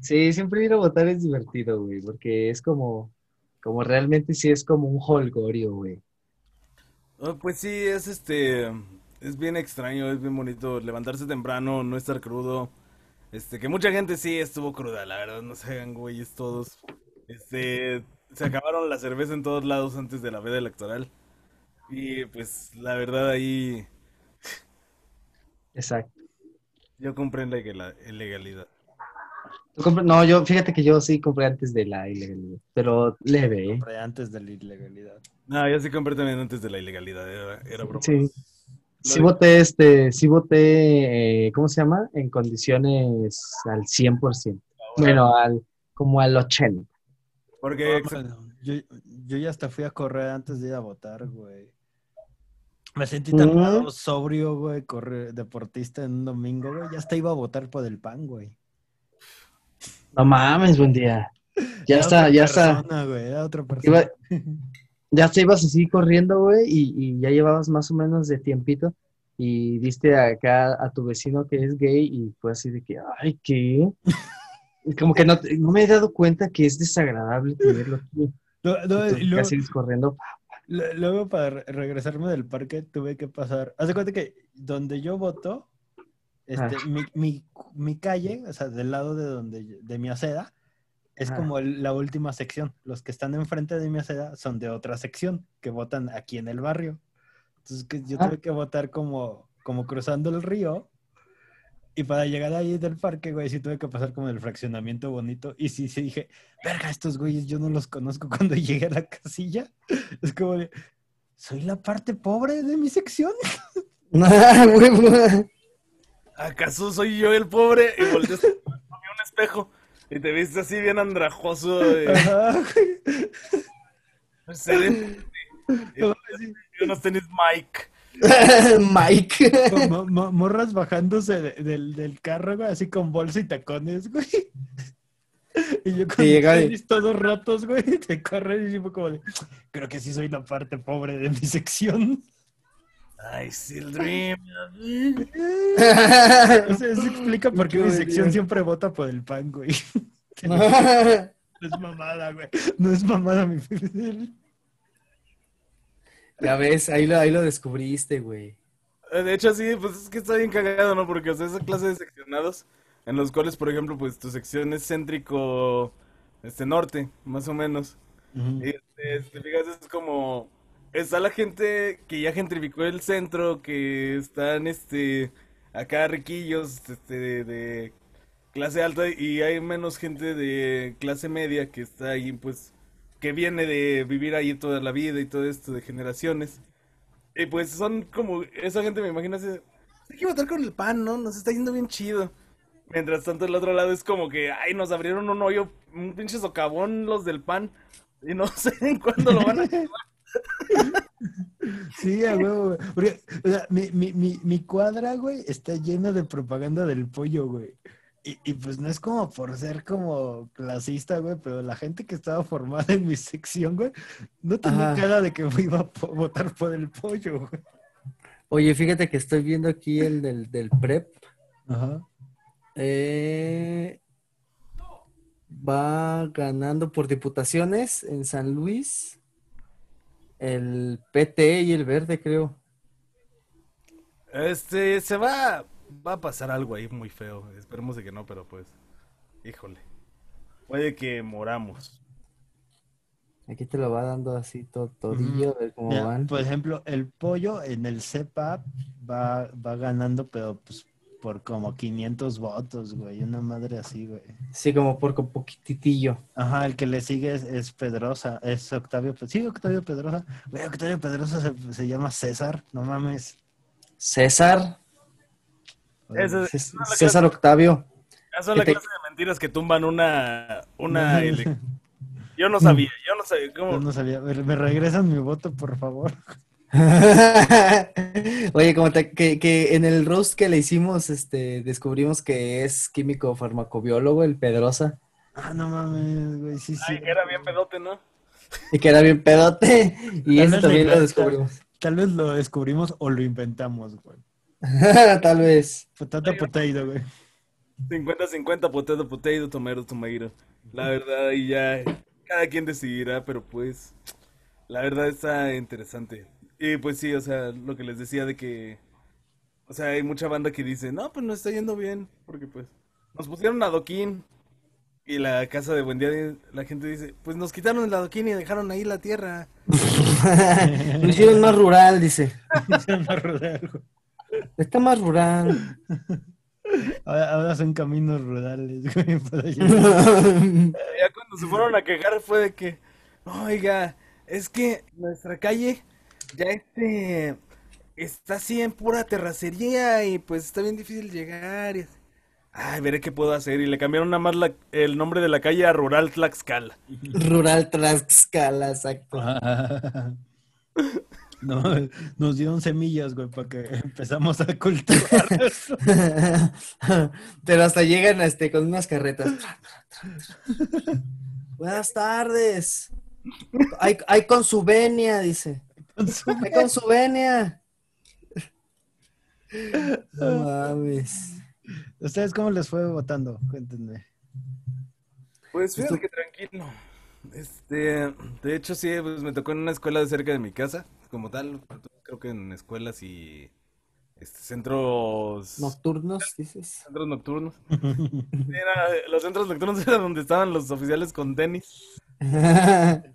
Sí, siempre ir a votar es divertido, güey, porque es como, como realmente sí es como un holgorio, güey.
Oh, pues sí, es este, es bien extraño, es bien bonito levantarse temprano, no estar crudo. Este, que mucha gente sí estuvo cruda, la verdad, no se hagan güeyes todos. Este, se acabaron la cerveza en todos lados antes de la veda electoral. Y pues la verdad ahí
Exacto.
yo compré la ilegala- ilegalidad.
¿Tú compras- No, yo, fíjate que yo sí compré antes de la ilegalidad, pero leve, ¿eh?
Compré antes de la ilegalidad.
No, yo sí compré también antes de la ilegalidad, era, era broma.
Sí. Sí voté, este, sí voté, eh, ¿cómo se llama? En condiciones al 100%. Bueno, al, como al 80%.
Porque
Bueno, yo, yo ya hasta fui a correr antes de ir a votar, güey. Me sentí tan sobrio, güey, correr, deportista en un domingo, güey. Ya hasta iba a votar por el pan, güey.
No mames, buen día. [laughs] Ya está, ya está.
persona, güey, era otra persona.
Iba- [laughs] ya te ibas así corriendo, güey, y, y ya llevabas más o menos de tiempito y viste acá a tu vecino que es gay y fue así de que, ay, ¿qué? [laughs] Como que no, no me he dado cuenta que es desagradable tenerlo aquí.
No, no,
Entonces,
luego,
sigues corriendo.
Luego para re- regresarme del parque tuve que pasar. Haz de cuenta que donde yo voto, este,
Ah.
mi, mi, mi calle, o sea, del lado de donde de mi acera, es
Ah.
como el- la última sección. Los que están enfrente de mi acera son de otra sección, que votan aquí en el barrio. Entonces que yo
Ah.
tuve que votar como, como cruzando el río. Y para llegar ahí del parque, güey, sí tuve que pasar como el fraccionamiento bonito. Y sí, sí dije, verga, estos güeyes yo no los conozco [laughs] cuando llegué a la casilla. Es como de, ¿soy la parte pobre de mi sección? [laughs]
¿Acaso soy yo el pobre? Y volteaste a un espejo y te viste así bien andrajoso. de-
Ajá, güey.
Excelente. Y
No, sí,
y unos tenis Mike. [laughs]
Mike.
como mo- morras bajándose de- del, del carro, güey, así con bolsa y tacones, güey. Y yo con mis todos rotos, güey, te corren y como de, creo que sí soy la parte pobre de mi sección.
I still dream. [laughs]
O sea, eso explica por qué mi sección siempre vota por el pan, güey. [laughs] No es mamada, güey. No es mamada mi
ya ves, ahí lo, ahí lo descubriste, güey.
Eh, De hecho, sí, pues es que está bien cagado, ¿no? Porque, o sea, esa clase de seccionados, en los cuales, por ejemplo, pues tu sección es céntrico, este, norte, más o menos. Y, este, si te fijas, es como, está la gente que ya gentrificó el centro, que están, este, acá riquillos, este, de, de clase alta, y hay menos gente de clase media que está ahí, pues, que viene de vivir ahí toda la vida y todo esto de generaciones. Y pues son como, esa gente me imagino así, hay que votar con el pan, ¿no? Nos está yendo bien chido. Mientras tanto el otro lado es como que, ay, nos abrieron un hoyo, un pinche socavón los del pan. Y no [laughs] sé en cuándo lo van a...
Sí, a huevo. Porque, o sea, mi, mi, mi, mi cuadra, güey, está llena de propaganda del pollo, güey. Y, y pues no es como por ser como clasista, güey, pero la gente que estaba formada en mi sección, güey, no tenía
Ajá.
cara de que iba a votar por el pollo, güey.
Oye, fíjate que estoy viendo aquí el del, del PREP.
Ajá.
Eh, va ganando por diputaciones en San Luis. El PT y el Verde, creo.
Este, se va, va a pasar algo ahí muy feo. Esperemos de que no, pero pues, híjole. Puede que moramos.
Aquí te lo va dando así todo, todillo, a ver cómo
Mira,
van.
por ejemplo, el pollo en el CEPA va, va ganando, pero pues por como 500 votos, güey. Una madre así, güey.
Sí, como por un poquititillo.
Ajá, el que le sigue es, es Pedrosa, es Octavio, sí, Octavio Pedrosa. Güey, Octavio Pedrosa se, se llama César, no mames.
César. César Octavio.
Esas son la
te-
clase de mentiras que tumban una, una [laughs] Yo no sabía, yo no sabía. ¿Cómo?
Yo no sabía. ¿Me me regresan mi voto, por favor? [laughs]
Oye, como te- que, que en el roast que le hicimos, este, descubrimos que es químico farmacobiólogo, el Pedrosa,
Ah, no mames, güey, sí, sí.
Ay, que era bien pedote, ¿no?
y que era bien pedote, y
Tal
eso también lo descubrimos.
Tal vez lo descubrimos o lo inventamos, güey. [laughs]
Tal vez.
Potato, potato, güey.
50-50, potato, potato, tomato, tomato. La verdad, y ya cada quien decidirá, pero pues la verdad está interesante. Y pues sí, o sea, lo que les decía de que, o sea, hay mucha banda que dice, no, pues no está yendo bien, porque pues nos pusieron adoquín y la casa de Buen Día, la gente dice, pues nos quitaron el adoquín y dejaron ahí la tierra. [laughs]
Lo hicieron más rural, dice.
Se me rodea algo.
Está más rural. [laughs]
Ahora, ahora son caminos rurales, [laughs] güey. para. [laughs]
Ya cuando se fueron a quejar fue de que, oiga, es que nuestra calle ya este está así en pura terracería y pues está bien difícil llegar. y- Ay, veré qué puedo hacer. Y le cambiaron nada más la- el nombre de la calle a Rural Tlaxcala.
Rural Tlaxcala, exacto.
No, [laughs] nos dieron semillas, güey, para que [laughs] empezamos a cultivar. [laughs]
Pero hasta llegan este, con unas carretas. Buenas tardes. Hay, hay con su venia, dice. Hay con su venia. No mames.
¿Ustedes cómo les fue votando? Cuéntenme.
Pues fíjate que tranquilo. Este, de hecho sí, pues me tocó en una escuela de cerca de mi casa, como tal, creo que en escuelas y este, centros
Nocturnos, dices.
centros nocturnos. [laughs] Era- los centros nocturnos eran donde estaban los oficiales con tenis. [laughs]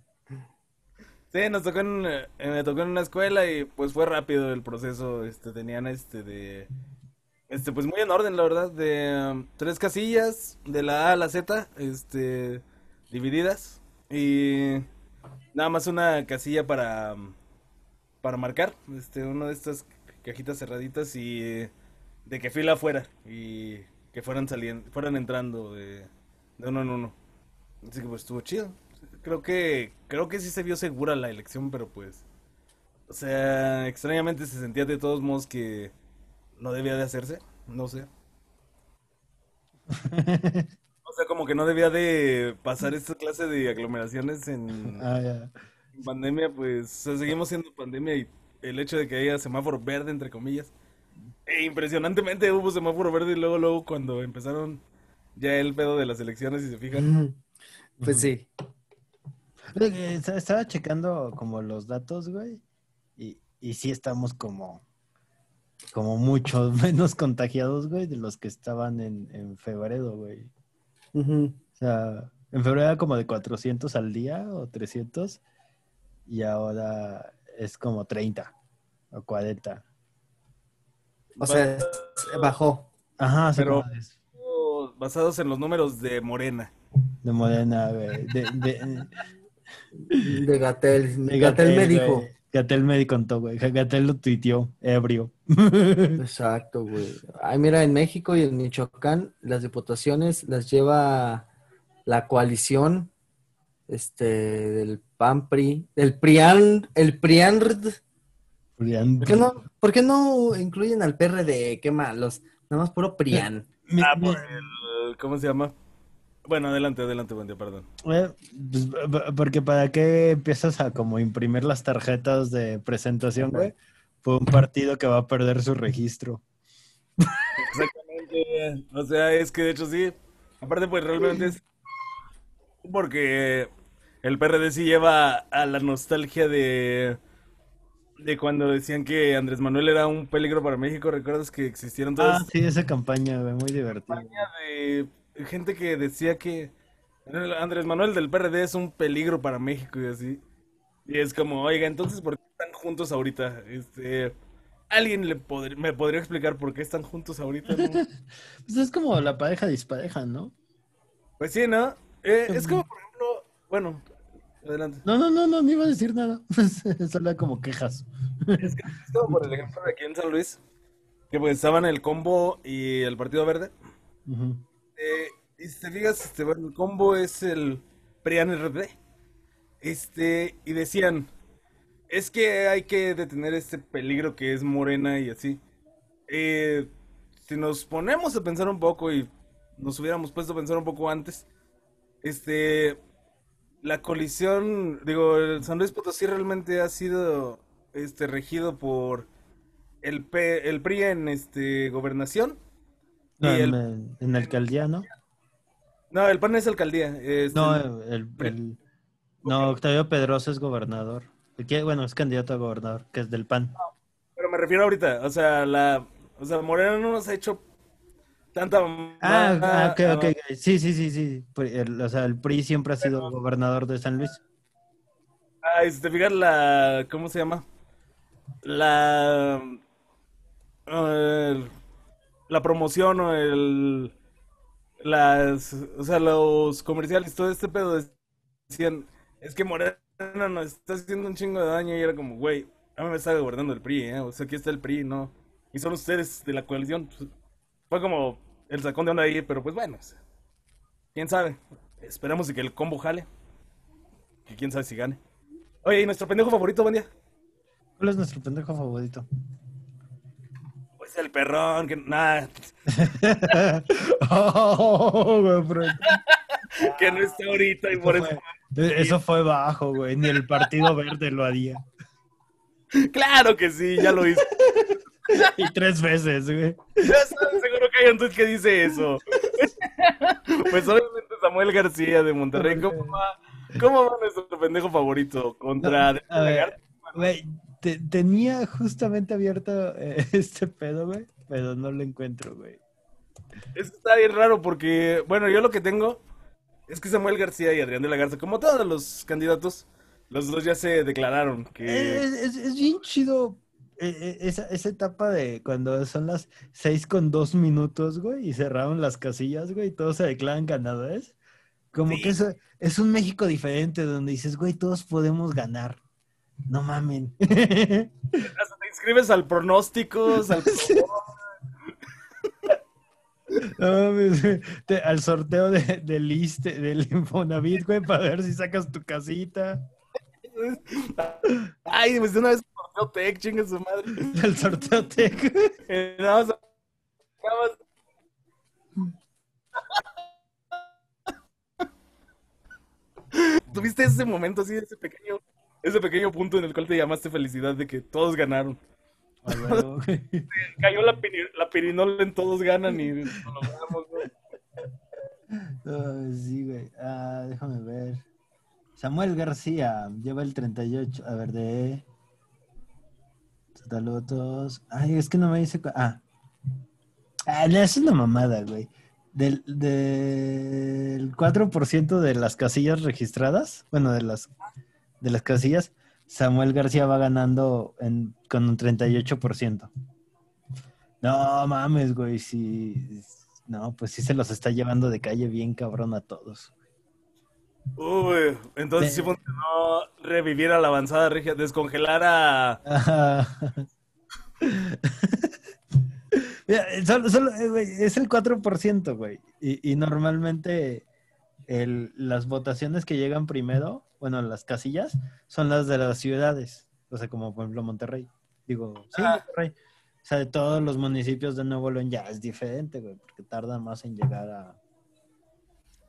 Sí, nos tocó en, eh, me tocó en una escuela y pues fue rápido el proceso, este, tenían este de, este, pues muy en orden, la verdad, de um, tres casillas, de la A a la Z, este, divididas, y nada más una casilla para, para marcar, este, una de estas cajitas cerraditas y de que fila fuera, y que fueran saliendo, fueran entrando de, de uno en uno. Así que pues estuvo chido. Creo que, creo que sí se vio segura la elección, pero pues, o sea, extrañamente se sentía de todos modos que no debía de hacerse, no sé. [laughs] O sea, como que no debía de pasar esta clase de aglomeraciones en,
Ah,
en pandemia, pues, o sea, seguimos siendo pandemia y el hecho de que haya semáforo verde, entre comillas. E impresionantemente hubo semáforo verde y luego, luego cuando empezaron ya el pedo de las elecciones, si se fijan.
Pues sí.
Estaba checando como los datos, güey, y, y sí estamos como, como mucho [laughs] menos contagiados, güey, de los que estaban en, en febrero, güey. O sea, en febrero era como de 400 al día o 300 y ahora es como 30 o 40.
O sea, es- bajó.
Ajá,
Pero- basados en los números de Morena.
de Morena, güey. De, de,
De Gatel.
de
Gatel me dijo.
Gatel me contó, güey. Gatel lo tuiteó, ebrio. [laughs]
Exacto, güey. Ay, mira, en México y en Michoacán las diputaciones las lleva la coalición este del PAN-PRI, del PRIAN, el PRIANRD. ¿Por qué no, por qué no incluyen al PRD? Qué malos. Nada más puro PRIAN.
Ah, por el, ¿cómo se llama? Bueno, adelante, adelante, buen día, perdón.
Eh, pues, porque para qué empiezas a como imprimir las tarjetas de presentación, güey. Fue un partido que va a perder su registro.
Exactamente. O sea, es que de hecho sí. Aparte, pues realmente es porque el PRD sí lleva a la nostalgia de de cuando decían que Andrés Manuel era un peligro para México. ¿Recuerdas que existieron todas
Ah, sí, esa campaña, güey, muy divertida.
de gente que decía que Andrés Manuel del PRD es un peligro para México y así. Y es como, oiga, entonces, ¿por qué están juntos ahorita? Este, ¿Alguien le me podría explicar por qué están juntos ahorita? no? [laughs]
Pues es como la pareja dispareja, ¿no?
Pues sí, ¿no? Eh, es como, por ejemplo, bueno, adelante.
No, no, no, no, no iba a decir nada. [laughs] Solo como quejas.
Es como por el ejemplo de aquí en San Luis, que pues estaban el combo y el Partido Verde. Eh, y si te fijas, este, bueno, el combo es el PRIAN RD. Este, y decían, es que hay que detener este peligro que es Morena y así. Eh, si nos ponemos a pensar un poco y nos hubiéramos puesto a pensar un poco antes, este, la colisión, digo, el San Luis Potosí realmente ha sido, este, regido por el, P- el PRI en, este, gobernación.
No, en,
el-
en alcaldía, ¿no?
No, el PAN es alcaldía.
No, el, el- no, Octavio Pedrosa es gobernador. Bueno, es candidato a gobernador, que es del PAN.
pero me refiero ahorita, o sea, la, o sea, Morena no nos ha hecho tanta
Ah, ah, ok, ok. Sí, sí, sí, sí. O sea, el PRI siempre ha sido gobernador de San Luis.
Ah, y si te fijas la, ¿cómo se llama? La, la promoción o el, las, o sea, los comerciales, todo este pedo decían, es que Morena nos está haciendo un chingo de daño y era como, güey, a mí me está gobernando el PRI, ¿eh? O sea, aquí está el PRI, ¿no? Y son ustedes de la coalición. Pues, fue como el sacón de onda ahí, pero pues bueno, o sea, quién sabe. Esperamos que el combo jale. Que quién sabe si gane. Oye, ¿y nuestro pendejo favorito, buen?
¿Cuál es nuestro pendejo favorito?
Pues el perrón, que nada, [laughs]
Oh, güey, pero [laughs]
que no está ahorita y por eso.
fue- eso fue bajo, güey. Ni el Partido Verde lo haría. [laughs]
Claro que sí, ya lo hizo.
Y tres veces, güey.
Ya seguro que hay un tweet que dice eso. Pues obviamente Samuel García de Monterrey, ¿cómo va? ¿Cómo va nuestro pendejo favorito contra
No, a ver,
Lagarto?
Güey, te- tenía justamente abierto eh, [laughs] este pedo, güey, pero no lo encuentro, güey.
Eso está bien raro porque, bueno, yo lo que tengo es que Samuel García y Adrián de la Garza, como todos los candidatos, los dos ya se declararon que...
Es, es- es bien chido eh, eh, esa, esa etapa de cuando son las seis con dos minutos, güey, y cerraron las casillas, güey, y todos se declaran ganadores. Como
Sí.
que eso es un México diferente donde dices, güey, todos podemos ganar. No mamen. [laughs]
Hasta te inscribes al pronósticos, al... [laughs]
No mames, güey. Te- al sorteo de, del ISSSTE, del Infonavit, güey, para ver si sacas tu casita.
Ay, pues de una vez sorteo Tech, chingue su madre.
Del sorteo TEC.
Eh, más acabas- Tuviste ese momento así, ese pequeño, ese pequeño punto en el cual te llamaste felicidad de que todos ganaron.
Ah. [laughs]
Cayó la, piri- la pirinola en todos ganan y lo logramos, güey.
Sí, güey. Ah, déjame ver. Samuel García lleva el 38. A ver, de. Saludos. Ay, es que no me dice. Ah. Ah, es una mamada, güey. Del, del 4% de las casillas registradas, bueno, de las, de las casillas, Samuel García va ganando en- con un 38%. No mames, güey, sí. No, pues sí se los está llevando de calle bien cabrón a todos.
Uy, entonces sí funcionó revivir a la avanzada regia, descongelar a...
Ajá. [laughs] Mira, solo- solo, eh, güey, es el 4%, güey. Y, y normalmente el- las votaciones que llegan primero, bueno, las casillas, son las de las ciudades. O sea, como por ejemplo Monterrey. Digo, sí,
Ah.
Monterrey. O sea, de todos los municipios de Nuevo León ya es diferente, güey, porque tarda más en llegar a...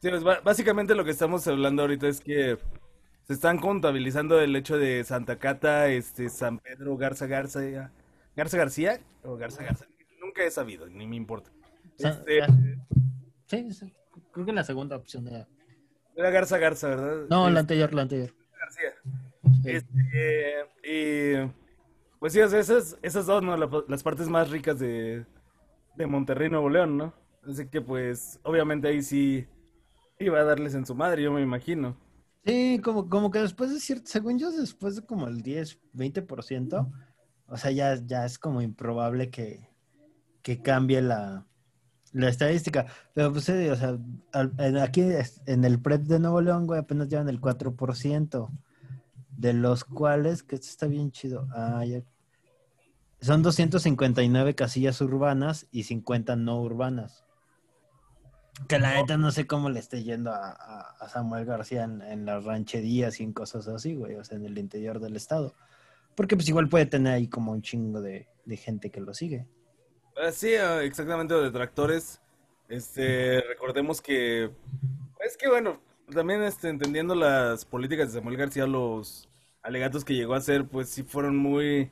Sí, pues, básicamente lo que estamos hablando ahorita es que se están contabilizando el hecho de Santa Cata, este, San Pedro, Garza Garza, Garza García o Garza Garza. Nunca he sabido, ni me importa. Este,
Sí, sí, creo que la segunda opción era...
era Garza Garza, ¿verdad?
No, la anterior, la anterior.
García.
Sí.
Este, y pues sí, o sea, esas, esas dos, ¿no? La- las partes más ricas de, de Monterrey, Nuevo León, ¿no? Así que pues, obviamente ahí sí iba a darles en su madre, yo me imagino.
Sí, como, como que después de cierto, según yo, después de como el 10, 20%, O sea, ya, ya es como improbable que, que cambie la, la estadística. Pero pues, o sea, aquí en el PREP de Nuevo León, apenas llevan el 4%, de los cuales, que esto está bien chido, ah, ya- son 259 casillas urbanas y 50 no urbanas. Que la neta no sé cómo le esté yendo a Samuel García en, en las rancherías y en cosas así, güey, o sea, en el interior del estado. Porque pues igual puede tener ahí como un chingo de, de gente que lo sigue.
Ah, Sí, ah, exactamente, de detractores. Este, recordemos que, es que bueno, también este, entendiendo las políticas de Samuel García, los alegatos que llegó a hacer, pues sí fueron muy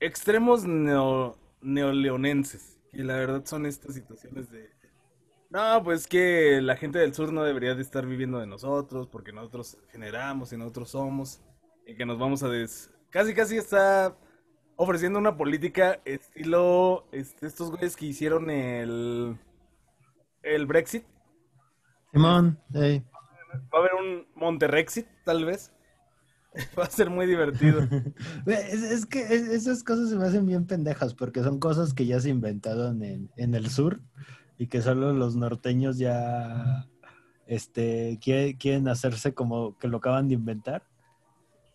extremos neo, neoleonenses. Y la verdad son estas situaciones de, no, pues que la gente del sur no debería de estar viviendo de nosotros, porque nosotros generamos y nosotros somos, y que nos vamos a. Casi, casi está ofreciendo una política estilo este, estos güeyes que hicieron el, el Brexit.
Simón, ey.
Va a haber un Monterrexit, tal vez. [laughs] Va a ser muy divertido. [laughs]
Es, es que es- esas cosas se me hacen bien pendejas porque son cosas que ya se inventaron en, en el sur y que solo los norteños ya este, quiere- quieren hacerse como que lo acaban de inventar.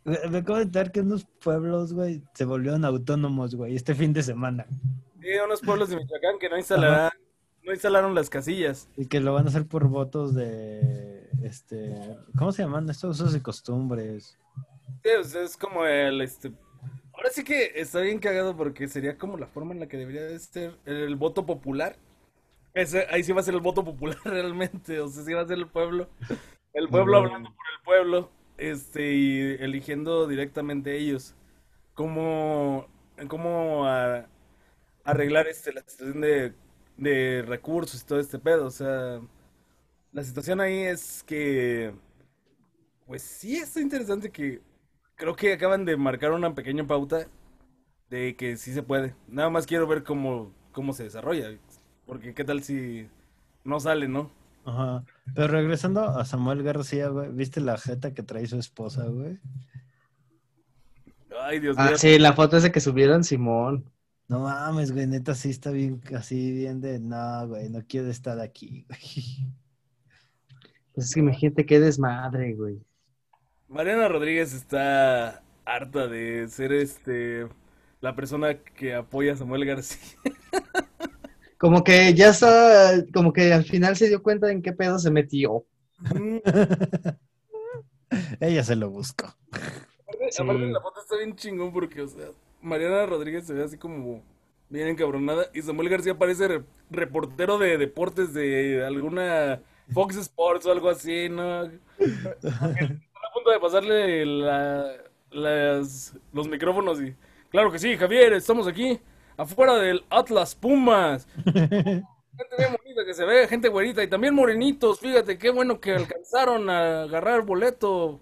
Me acabo de enterar que unos pueblos, güey, se volvieron autónomos, güey, este fin de semana.
Sí, unos pueblos de Michoacán que no instalarán, no instalaron las casillas.
Y que lo van a hacer por votos de, este, ¿cómo se llaman? Estos usos y costumbres.
Sí, o sea, es como el este. Ahora sí que está bien cagado porque sería como la forma en la que debería de ser el voto popular. Ese, ahí sí va a ser el voto popular [laughs] realmente, o sea, sí va a ser el pueblo. El pueblo hablando por el pueblo, este, y eligiendo directamente ellos. Cómo, cómo arreglar este, la situación de, de recursos y todo este pedo. O sea, la situación ahí es que, pues sí está interesante que creo que acaban de marcar una pequeña pauta de que sí se puede. Nada más quiero ver cómo, cómo se desarrolla. Porque qué tal si no sale, ¿no?
Ajá. Pero regresando a Samuel García, güey, ¿viste la jeta que trae su esposa, güey?
Ay, Dios mío.
Ah, sí, la foto esa que subieron, Simón.
No mames, güey, neta sí está bien, así bien de, no, güey, no quiero estar aquí, [laughs] güey.
Pues es que imagínate qué desmadre, güey.
Mariana Rodríguez está harta de ser este la persona que apoya a Samuel García. [laughs]
Como que ya está, como que al final se dio cuenta en qué pedo se metió. [laughs]
Ella se lo buscó.
Aparte,
Sí.
aparte la foto está bien chingón porque, o sea, Mariana Rodríguez se ve así como bien encabronada y Samuel García parece re- reportero de deportes de alguna Fox Sports o algo así, ¿no? Están a punto de pasarle la- las, los micrófonos y... Claro que sí, Javier, estamos aquí, afuera del Atlas Pumas. [laughs] Gente bien bonita que se ve, gente güerita y también morenitos, fíjate, qué bueno que alcanzaron a agarrar boleto.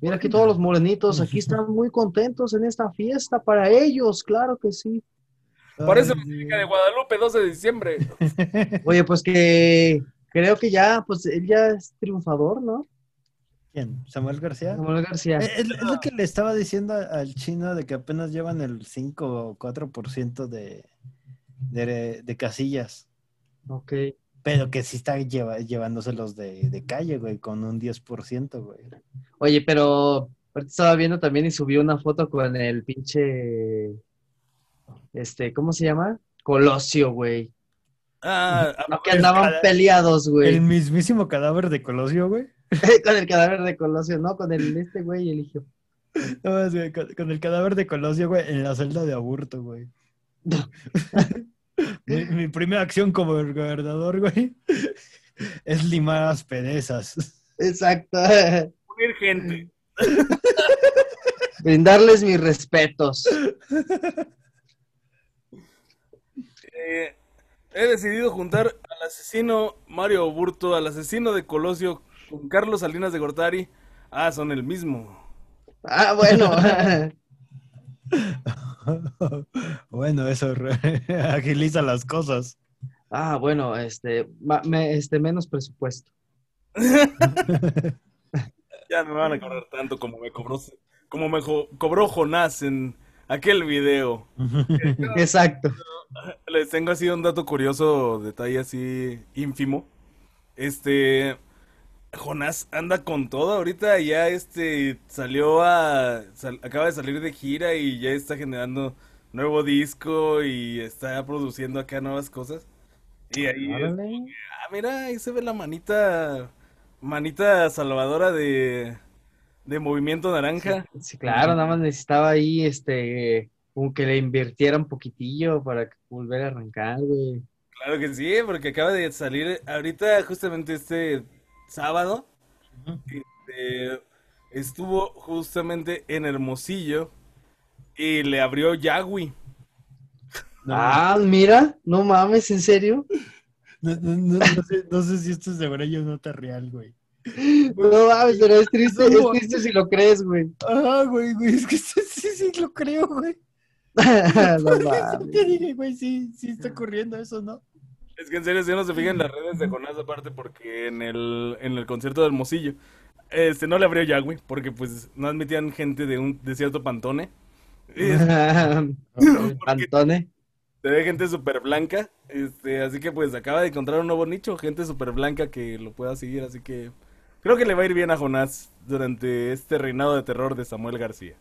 Mira aquí todos los morenitos, aquí están muy contentos en esta fiesta para ellos, claro que sí.
Parece Basílica de Guadalupe, 12 de diciembre.
Oye, pues que creo que ya, pues él ya es triunfador, ¿no?
¿Quién? ¿Samuel García?
Samuel García.
Eh, Es, es lo que le estaba diciendo al chino de que apenas llevan el 5 o 4% de, de, de casillas.
Ok.
Pero que sí está lleva, llevándoselos de, de calle, güey, con un 10%, güey.
Oye, pero ahorita estaba viendo también y subió una foto con el pinche, este, ¿cómo se llama? Colosio, güey.
Ah, ah,
No, que andaban peleados,
El
güey.
mismísimo cadáver de Colosio, güey. [laughs]
Con el cadáver de Colosio, no, con el este güey y el hijo.
No, más, güey, con, con el cadáver de Colosio, güey, en la celda de aburto, güey. [laughs] mi, mi primera acción como gobernador, güey, es limar asperezas.
Exacto.
unir gente. [laughs]
Brindarles mis respetos.
Eh, he decidido juntar al asesino Mario Burto, al asesino de Colosio, con Carlos Salinas de Gortari. Ah, son el mismo.
Ah, bueno. [laughs]
bueno, eso [laughs] agiliza las cosas.
Ah, bueno, este, me- este, menos presupuesto. [laughs]
Ya no me van a cobrar tanto como me cobró, como me jo- cobró Jonás en aquel video.
Exacto.
Les tengo así un dato curioso, detalle así ínfimo. Este, Jonás anda con todo ahorita, ya este salió a, sal- acaba de salir de gira y ya está generando nuevo disco y está produciendo acá nuevas cosas. Y ahí, es- ah, mira, ahí se ve la manita, manita salvadora de, de Movimiento Naranja.
Sí, claro, nada más necesitaba ahí, este, como que le invirtiera un poquitillo para volver a arrancar, güey.
Claro que sí, porque acaba de salir ahorita justamente este sábado. Este, estuvo justamente en Hermosillo y le abrió Yagui.
No,
Ah, mira, no mames, ¿en serio?
no, no, no, no sé, no sé si esto es de verdad o nota real, güey.
No mames, pero es triste, es
No.
triste si lo crees, güey.
Ah, güey, güey, es que sí, sí, sí lo creo, güey. [laughs] [laughs]
No
Por eso
mames.
te dije, güey, sí, sí está ocurriendo eso, ¿no?
Es que en serio, si uno se fija en las redes de Jonás aparte, porque en el, en el concierto de Hermosillo, este, no le abrió Yagui, porque pues no admitían gente de un de cierto pantone. Y, [laughs]
Antone.
Se ve gente súper blanca, este, así que pues acaba de encontrar un nuevo nicho, gente súper blanca que lo pueda seguir, así que creo que le va a ir bien a Jonás durante este reinado de terror de Samuel García.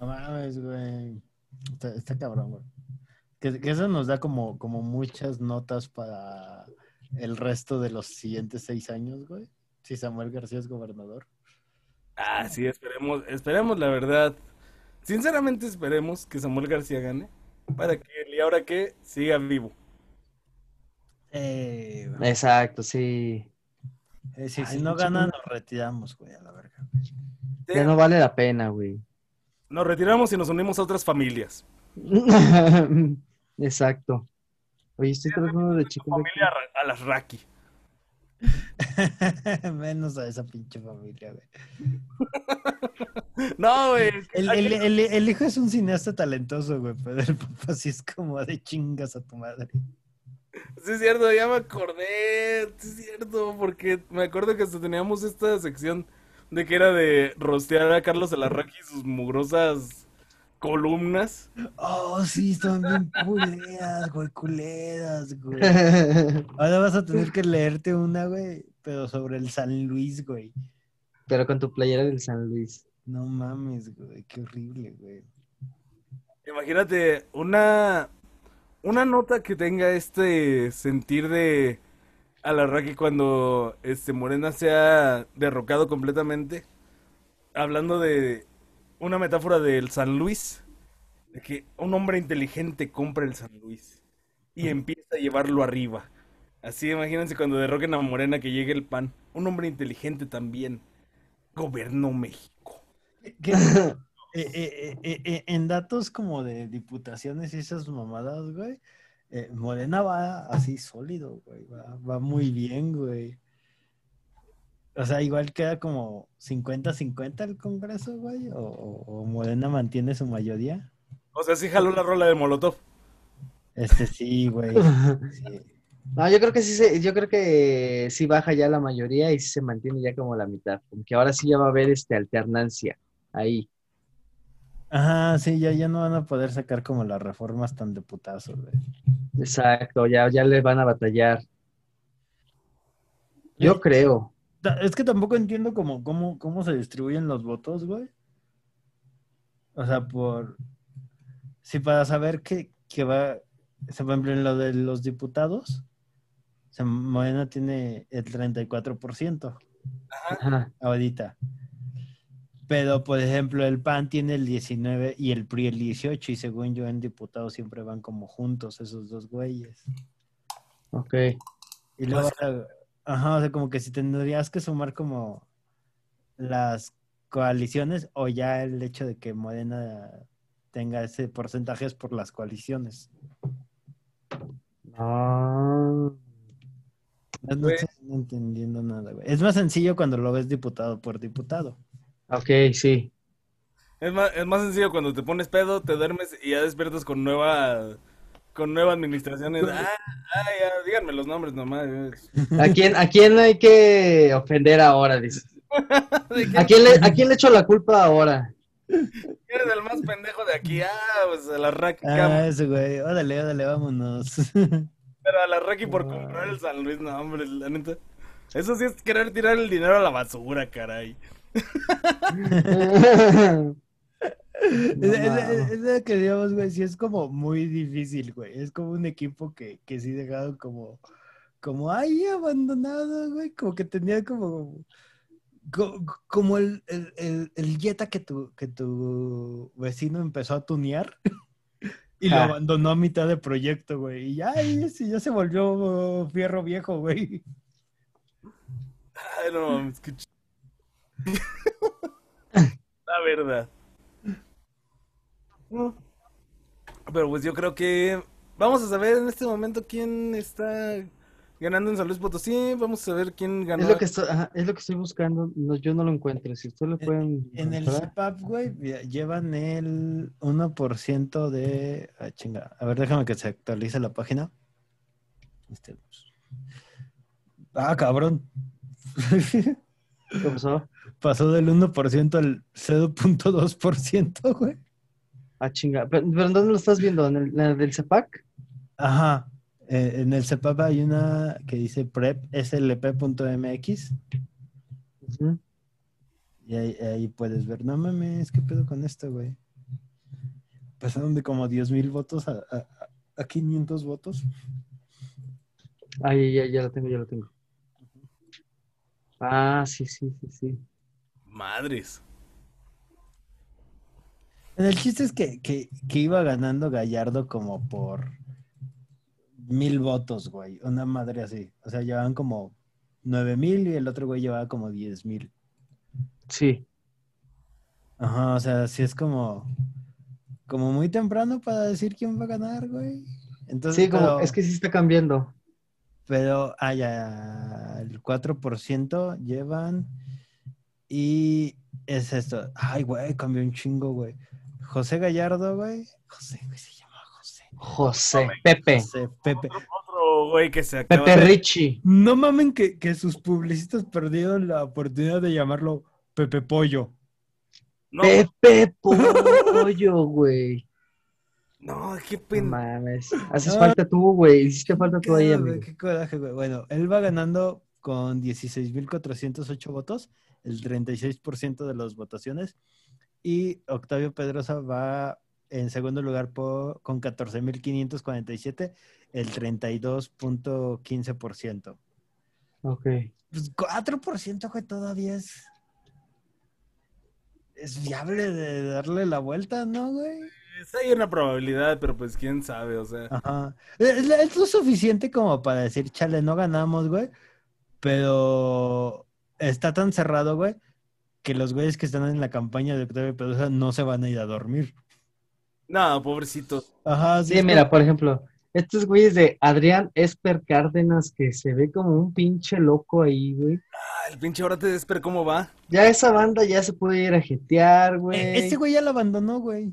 No mames, güey. Está, está cabrón, güey. Que, que eso nos da como, como muchas notas para el resto de los siguientes seis años, güey. Si Samuel García es gobernador.
Ah, sí, esperemos, esperemos la verdad. Sinceramente esperemos que Samuel García gane para que el y ahora que siga vivo.
Eh.
Exacto, sí.
Eh, si, no
pinche
gana,
güey.
nos retiramos, güey, a la verga.
Ya no vale la pena, güey.
Nos retiramos y nos unimos a otras familias. [laughs]
Exacto. Oye, estoy tratando de aquí.
Familia a las Raki. [laughs]
Menos a esa pinche familia, güey. [laughs]
No, güey.
el hijo es un cineasta talentoso, güey, pero el [laughs] papá sí es como de chingas a tu madre.
Sí, es cierto, ya me acordé. Sí, es cierto, porque me acuerdo que hasta teníamos esta sección de que era de rostear a Carlos Alarraqui y sus mugrosas columnas.
Oh, sí, están bien culeras, güey, culeras, güey. [laughs] Ahora vas a tener que leerte una, güey, pero sobre el San Luis, güey.
Pero con tu playera del San Luis.
No mames, güey, qué horrible, güey.
Imagínate una, una nota que tenga este sentir de Alarraqui cuando este Morena se ha derrocado completamente. Hablando de una metáfora del San Luis, de que un hombre inteligente compra el San Luis y empieza a llevarlo arriba. Así imagínense cuando derroquen a Morena que llegue el PAN. Un hombre inteligente también gobernó México.
¿Qué? [laughs] Eh, eh, eh, eh, en datos como de diputaciones y esas mamadas, güey, eh, Morena va así sólido, güey, va, va muy bien, güey. O sea, igual queda como 50-50 el Congreso, güey, o, o- o Morena mantiene su mayoría.
O sea, sí jaló la rola de Molotov.
Este sí, güey. [laughs] sí.
No, yo creo que sí se, yo creo que sí baja ya la mayoría y sí se mantiene ya como la mitad. Como que ahora sí ya va a haber este alternancia ahí.
Ajá, sí, ya, ya no van a poder sacar como las reformas tan de putazo, güey.
Exacto, ya, ya les van a batallar. Yo creo.
Es que tampoco entiendo cómo, cómo, cómo se distribuyen los votos, güey. O sea, por... Si para saber que, que va... Se va en lo de los diputados, o sea, Morena tiene el 34%
Ajá.
ahorita. Pero, por ejemplo, el PAN tiene el 19 y el PRI el 18 y según yo en diputados siempre van como juntos esos dos güeyes.
Ok.
Y luego, ajá, o sea, como que si tendrías que sumar como las coaliciones o ya el hecho de que Morena tenga ese porcentaje es por las coaliciones.
No.
No, no
Güey.
estoy entendiendo nada, güey. Es más sencillo cuando lo ves diputado por diputado.
Ok, sí.
Es más, es más sencillo cuando te pones pedo, te duermes y ya despiertas con nueva con nueva administración. Es, ah, ah, ya, díganme los nombres nomás.
¿A quién, ¿A quién hay que ofender ahora? Dice. [laughs] ¿A quién, le, ¿A quién le echo la culpa ahora?
Eres el más pendejo de aquí. Ah, pues a la Raki.
Ah, eso, güey. Órale, órale, vámonos. [laughs]
Pero a la Raki por
Ah.
comprar el San Luis, no, hombre, la neta. Eso sí es querer tirar el dinero a la basura, caray. [laughs] [laughs]
Es, lo que digamos, güey, sí es como muy difícil, güey. Es como un equipo que, que sí dejaron como, como ahí abandonado, güey. Como que tenía como, co- como el, el, el, el Jetta que tu, que tu vecino empezó a tunear [laughs] y lo
Ah.
abandonó a mitad de proyecto, güey. Y ya, sí, ya se volvió fierro viejo, güey.
Ay, no mames. [laughs] La verdad. Pero pues yo creo que vamos a saber en este momento quién está ganando en San Luis Potosí. Vamos a saber quién ganó.
Es lo que estoy, ajá, es lo que estoy buscando. No, yo no lo encuentro. Si ustedes lo pueden
En el
encontrar.
CEPAP, güey, llevan el 1% de... Ah, chinga. A ver, déjame que se actualice la página. Este, pues. Ah, cabrón.
¿Qué pasó? [laughs]
Pasó del 1% al 0.2%, güey.
Ah, chinga. ¿Pero, pero ¿dónde lo estás viendo? ¿En el, en el del CEPAC?
Ajá. Eh, en el CEPAP hay una que dice prep slp.mx y ahí, ahí puedes ver. No mames, ¿qué pedo con esto, güey? Pasaron de como 10 mil votos a, a, a 500 votos.
Ah, ya, ya, ya lo tengo, ya lo tengo. Ah, sí, sí, sí, sí.
Madres.
El chiste es que, que, que iba ganando Gallardo como por mil votos, güey. Una madre así. O sea, llevaban como nueve mil y el otro güey llevaba como diez mil.
Sí.
Ajá, o sea, sí es como, como muy temprano para decir quién va a ganar, güey. Entonces,
Sí, como,
pero,
es que sí está cambiando.
pero, ah, ya, el 4% llevan y es esto. Ay, güey, cambió un chingo, güey. José Gallardo, güey. José, güey, se llama José.
José, Pepe,
José, Pepe.
Otro güey que se acaba
Pepe
de...
Richie.
No mamen que, que sus publicistas perdieron la oportunidad de llamarlo Pepe Pollo.
No,
Pepe Pollo, güey.
no, qué
No
pen...
mames. Haces
No.
falta tú, güey. Hiciste falta tú ahí, amigo.
qué coraje, güey. Bueno, él va ganando con 16.408 votos, el 36% de las votaciones. Y Octavio Pedrosa va en segundo lugar por, con 14.547, el 32.15%.
Ok.
Pues 4%, güey, todavía es. Es viable de darle la vuelta, ¿no, güey?
Hay una probabilidad, pero pues quién sabe, o sea...
Ajá. Es, es lo suficiente como para decir, chale, no ganamos, güey. Pero está tan cerrado, güey, que los güeyes que están en la campaña de Octavio Pedrosa no se van a ir a dormir.
No, pobrecito.
Ajá,
Sí,
es
mira,
como-
por ejemplo, estos güeyes de Adrián Esper Cárdenas, que se ve como un pinche loco ahí, güey.
Ah, el pinche ahora te Esper, ¿cómo va?
Ya esa banda ya se puede ir a jetear, güey.
Eh, Ese güey ya la abandonó, güey.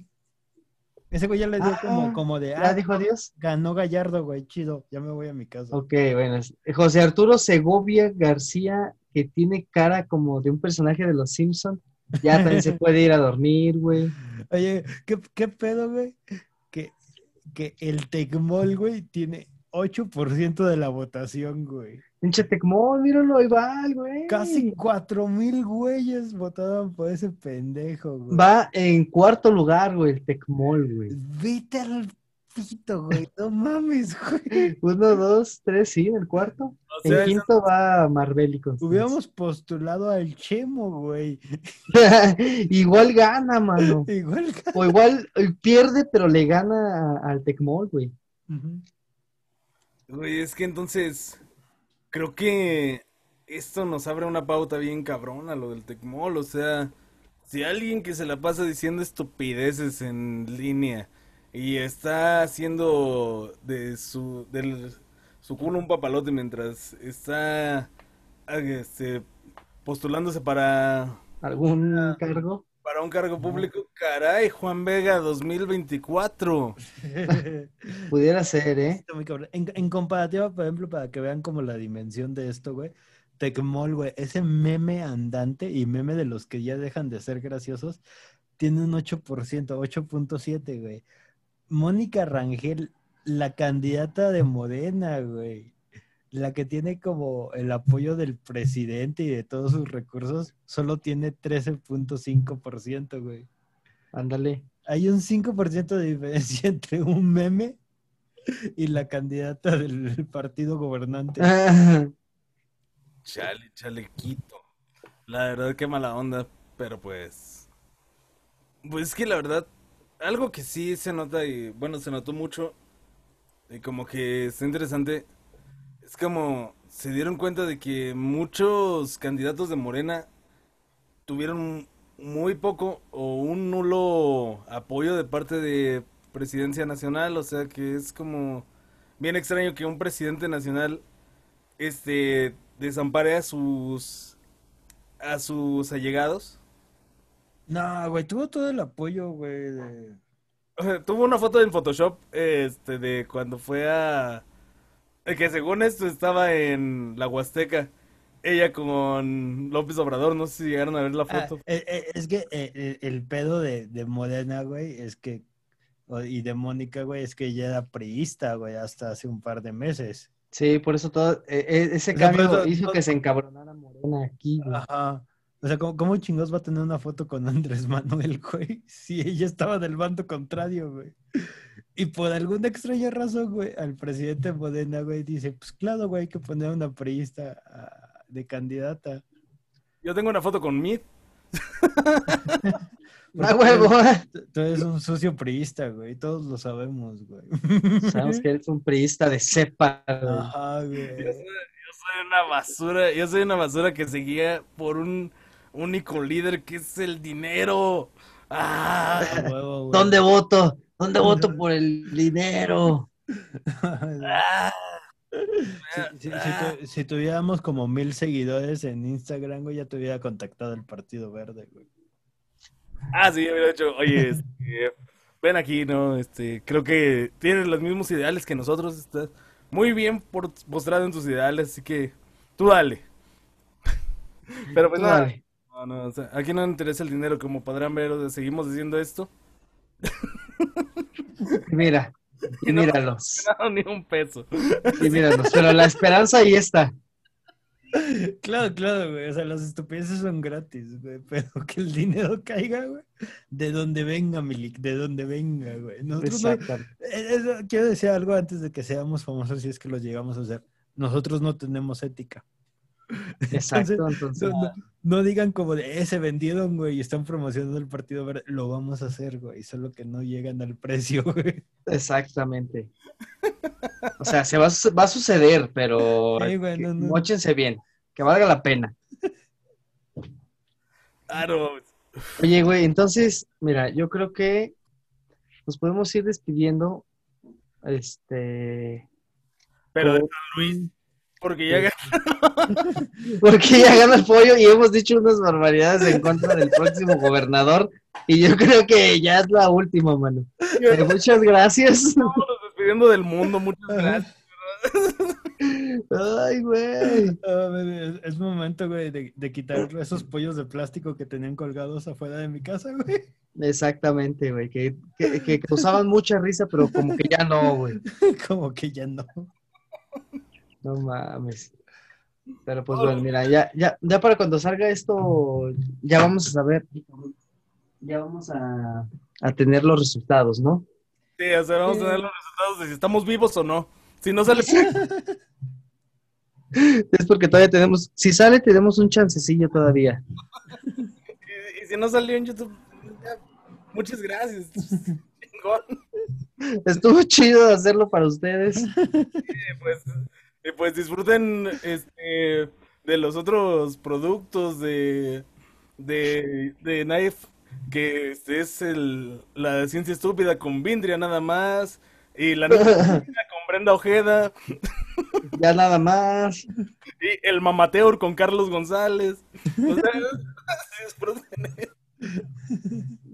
Ese güey ya le dio
Ah,
como, como de,
¿Ya
ah,
dijo adiós?
ganó Gallardo, güey, chido, ya me voy a mi casa.
Ok, bueno. José Arturo Segovia García, que tiene cara como de un personaje de Los Simpson, ya también se [laughs] puede ir a dormir, güey.
Oye, ¿qué, qué pedo, güey? Que, que el Tecmol, güey, tiene 8% de la votación, güey.
Pinche Tecmol, míralo, ahí va, güey.
Casi 4 mil güeyes votaron por ese pendejo, güey.
Va en cuarto lugar, güey, el Tecmol, güey.
Vete al pito, güey. No mames, [laughs] güey.
Uno, dos, tres, sí, en el cuarto.
O sea,
quinto va Marbélico.
Hubiéramos postulado al Chemo, güey. [laughs]
Igual gana, mano. [laughs]
Igual.
O igual eh, pierde, pero le gana a- al Tecmol, güey.
Güey, es que entonces creo que esto nos abre una pauta bien cabrona, lo del Tecmol, o sea, si alguien que se la pasa diciendo estupideces en línea y está haciendo de su del su culo un papalote mientras está este, postulándose para
¿Algún
Ah.
cargo?
para un cargo público, caray, Juan Vega 2024. [laughs]
Pudiera ser, ¿eh?
En, en comparativa, por ejemplo, para que vean como la dimensión de esto, güey. Tecmol, güey, ese meme andante y meme de los que ya dejan de ser graciosos, tiene un 8%, 8.7, güey. Mónica Rangel, la candidata de Morena, güey. La que tiene como el apoyo del presidente y de todos sus recursos, solo tiene 13.5%, güey.
Ándale.
Hay un 5% de diferencia [laughs] entre un meme y la candidata del partido gobernante. [laughs]
Chale, chalequito. La verdad, qué mala onda, pero pues. Pues es que la verdad, algo que sí se nota y bueno, se notó mucho y como que está interesante, es como se dieron cuenta de que muchos candidatos de Morena tuvieron muy poco o un nulo apoyo de parte de presidencia nacional, o sea que es como bien extraño que un presidente nacional este desampare a sus a sus allegados.
No, güey, tuvo todo el apoyo, güey. de-
Tuvo una foto en Photoshop este de cuando fue a eh, que según esto estaba en la Huasteca. Ella con López Obrador, no sé si llegaron a ver la
Ah,
foto.
eh, eh, es que el pedo de, de Morena, güey, es que, o- y de Mónica, güey, es que ella era priista, güey, hasta hace un par de meses.
Sí, por eso todo, ese
O sea, por
cambio
eso
hizo
todo-
que se encabronara Morena aquí, güey.
Ajá. O sea, ¿cómo, cómo chingados va a tener una foto con Andrés Manuel, güey? [laughs] Si ella estaba del bando contrario, güey. Y por alguna extraña razón, güey, al presidente Modena, güey, dice, pues claro, güey, hay que poner una priista ah, de candidata.
Yo tengo una foto con Mid. [laughs]
¡Ah, huevo!
Tú- Tú eres un sucio priista, güey, todos lo sabemos, güey.
Sabemos que eres un priista de cepa, güey.
Ajá,
Yo
güey.
soy, yo soy una basura, yo soy una basura que seguía por un único líder que es el dinero. Ah,
huevo, güey.
¿Dónde voto? ¿Dónde [laughs] voto por el dinero?
ah.
Si, si- si tu- si tuviéramos como mil seguidores en Instagram, güey, ya te hubiera contactado el Partido Verde, güey.
Ah, sí, hubiera dicho, oye, [laughs] este, ven aquí, ¿no? Este, creo que tienes los mismos ideales que nosotros, estás muy bien por, postrado en tus ideales, así que tú dale. [laughs] Pero pues
Tú
nada,
dale.
No, no, o sea, aquí no interesa el dinero, como podrán ver, seguimos diciendo esto. [laughs]
Mira, [laughs] y
no-
míralos,
No, ni un peso.
y míralos. Pero la esperanza ahí está.
Claro, claro, güey. O sea, las estupideces son gratis, güey. Pero que el dinero caiga, güey. De donde venga, Milik, de donde venga, güey. Nosotros no- eh, eso- quiero decir algo antes de que seamos famosos, si es que lo llegamos a hacer. Nosotros no tenemos ética.
Exacto, entonces.
no- no digan como de, eh, se vendieron, güey, y están promocionando el Partido Verde. Lo vamos a hacer, güey. Solo que no llegan al precio, [laughs] güey.
Exactamente. O sea, se va, va a suceder, pero
Sí, güey,
que-
no, no.
móchense bien, que valga la pena.
Claro.
Oye, güey, entonces, mira, yo creo que nos podemos ir despidiendo. Este.
Pero de San Luis, porque ya [laughs]
Porque ya gana el pollo y hemos dicho unas barbaridades en contra del próximo gobernador. Y yo creo que ya es la última, mano. Eh, muchas gracias.
estamos despidiendo del mundo, muchas gracias.
Ay, güey.
Ah, güey, es, es momento, güey, de, de quitar esos pollos de plástico que tenían colgados afuera de mi casa, güey.
Exactamente, güey. Que, que, que causaban mucha risa, pero como que ya no, güey. [laughs]
Como que ya no.
No mames. Pero pues bueno, mira, ya, ya, ya para cuando salga esto, ya vamos a saber, ya vamos a, a tener los resultados, ¿no?
Sí, o sea, vamos a ver los resultados de si estamos vivos o no. Si no sale, [laughs]
Es porque todavía tenemos, si sale, tenemos un chancecillo todavía. [laughs]
y, y si no salió en YouTube, muchas gracias. [laughs]
Estuvo chido hacerlo para ustedes.
Y pues, y pues disfruten este, de los otros productos de, de, de Knife, que este es el, la ciencia estúpida con Vindria nada más, y la noche [laughs] con Brenda Ojeda,
Ya nada más.
y el Mamateur con Carlos González. O sea, [laughs] [laughs] disfruten.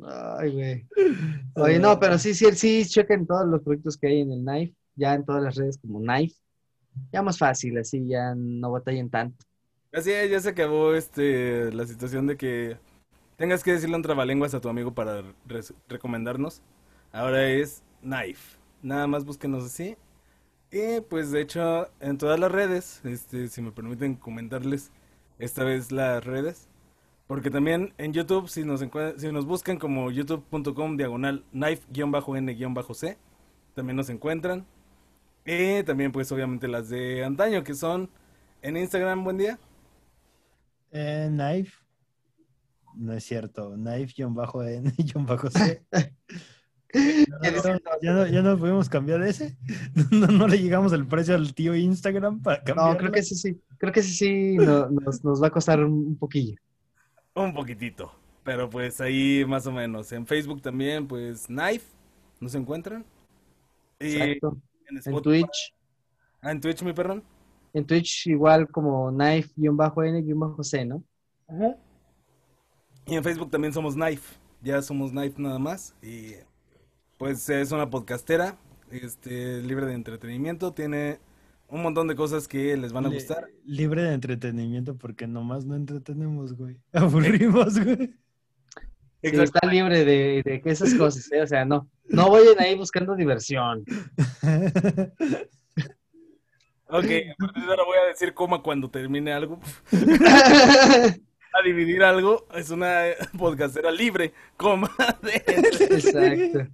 Ay, güey. Oye, no, pero sí, sí, sí, chequen todos los proyectos que hay en el Knife, ya en todas las redes como Knife. Ya más fácil, así ya no batallen tanto.
Así es, ya se acabó este la situación de que tengas que decirle un trabalenguas a tu amigo para recomendarnos, ahora es Knife. Nada más búsquenos así. Y pues de hecho en todas las redes, este, si me permiten comentarles esta vez las redes. Porque también en YouTube, si nos, si nos buscan como youtube.com diagonal knife-n-c, también nos encuentran. Y también pues obviamente las de antaño que son en Instagram, buen día.
Eh, knife. No es cierto. Knife-N-C. [laughs] [laughs] Ya, no, ya no podemos cambiar ese. [laughs] No, no le llegamos el precio al tío Instagram para cambiarlo.
No, creo que sí, sí. Creo que sí, sí, no- nos, nos va a costar un, un poquillo.
Un poquitito. Pero pues ahí más o menos. En Facebook también, pues Knife, ¿nos encuentran? Y
Exacto.
En
Twitch.
Ah, en Twitch, mi perrón.
En Twitch igual como knife-n-c, ¿no?
Y en Facebook también somos Knife. Ya somos Knife nada más. Y pues es una podcastera, este, libre de entretenimiento. Tiene un montón de cosas que les van a gustar.
Libre de entretenimiento porque nomás no entretenemos, güey. [laughs] Aburrimos, güey.
Está libre de, de esas cosas, ¿eh? O sea, no. No vayan ahí buscando diversión. [laughs]
Ok, a partir de ahora voy a decir coma cuando termine algo. [laughs] A dividir algo. Es una podcastera libre, coma. de-
Exacto.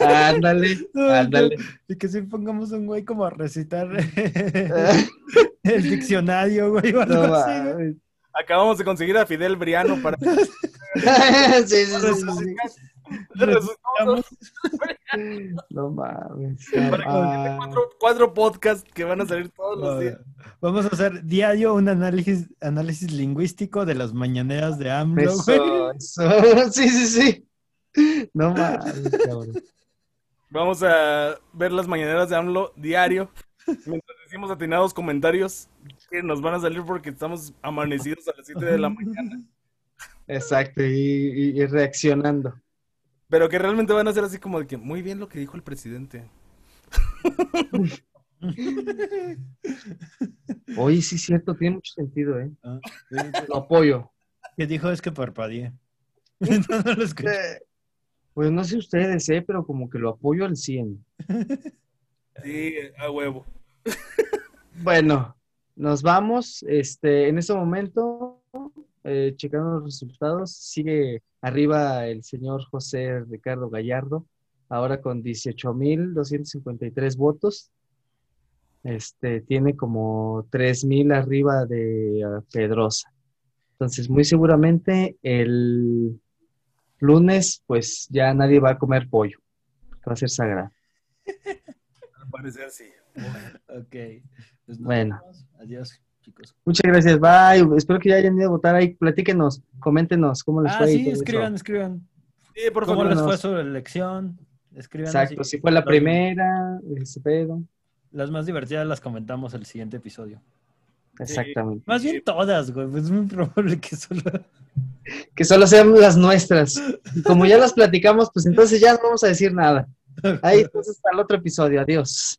ándale, ándale.
Y que si pongamos un güey como a recitar [laughs] el diccionario, güey, o algo
No
así.
Acabamos de conseguir a Fidel Briano para [laughs]
sí, sí, sí, sí, sí.
Resucitamos [laughs]
No mames.
para cuatro, cuatro podcasts que van a salir todos los días.
Vamos a hacer diario un análisis, análisis lingüístico de las mañaneras de AMLO, güey.
eso, eso. Sí, sí, sí. No mames, cabrón.
Vamos a ver las mañaneras de AMLO diario. Mientras decimos atinados comentarios que nos van a salir porque estamos amanecidos a las 7 de la mañana.
Exacto, y, y- y reaccionando.
Pero que realmente van a ser así como de que muy bien lo que dijo el presidente. [laughs]
Oye, sí, cierto, tiene mucho sentido, ¿eh?
Ah,
Lo apoyo.
que dijo es que parpadeé. [laughs] [laughs] No, no lo escuché.
Pues no sé ustedes, ¿eh? Pero como que lo apoyo al 100.
Sí, a huevo.
Bueno, nos vamos. Este, en este momento, eh, checando los resultados, sigue arriba el señor José Ricardo Gallardo, ahora con 18.253 votos. Este, tiene como 3.000 arriba de ah, Pedrosa. Entonces, muy seguramente el lunes, pues ya nadie va a comer pollo. Va a ser sagrado. [laughs]
Ok. Pues nos
Bueno.
vemos. Adiós, chicos.
Muchas gracias, bye. Espero que ya hayan ido a votar ahí. Platíquenos, coméntenos cómo les
Ah,
fue. y
sí,
eso.
escriban, escriban.
Sí, por
¿Cómo
favor.
les
nos-
fue su elección? Escriban.
Exacto, si fue la primera, ese pedo.
Las más divertidas las comentamos el siguiente episodio.
Exactamente.
Más bien todas, güey. pues Es muy probable que solo.
Que solo sean las nuestras. Y como ya las platicamos, pues entonces ya no vamos a decir nada. [laughs] Ahí, entonces, hasta el otro episodio. Adiós.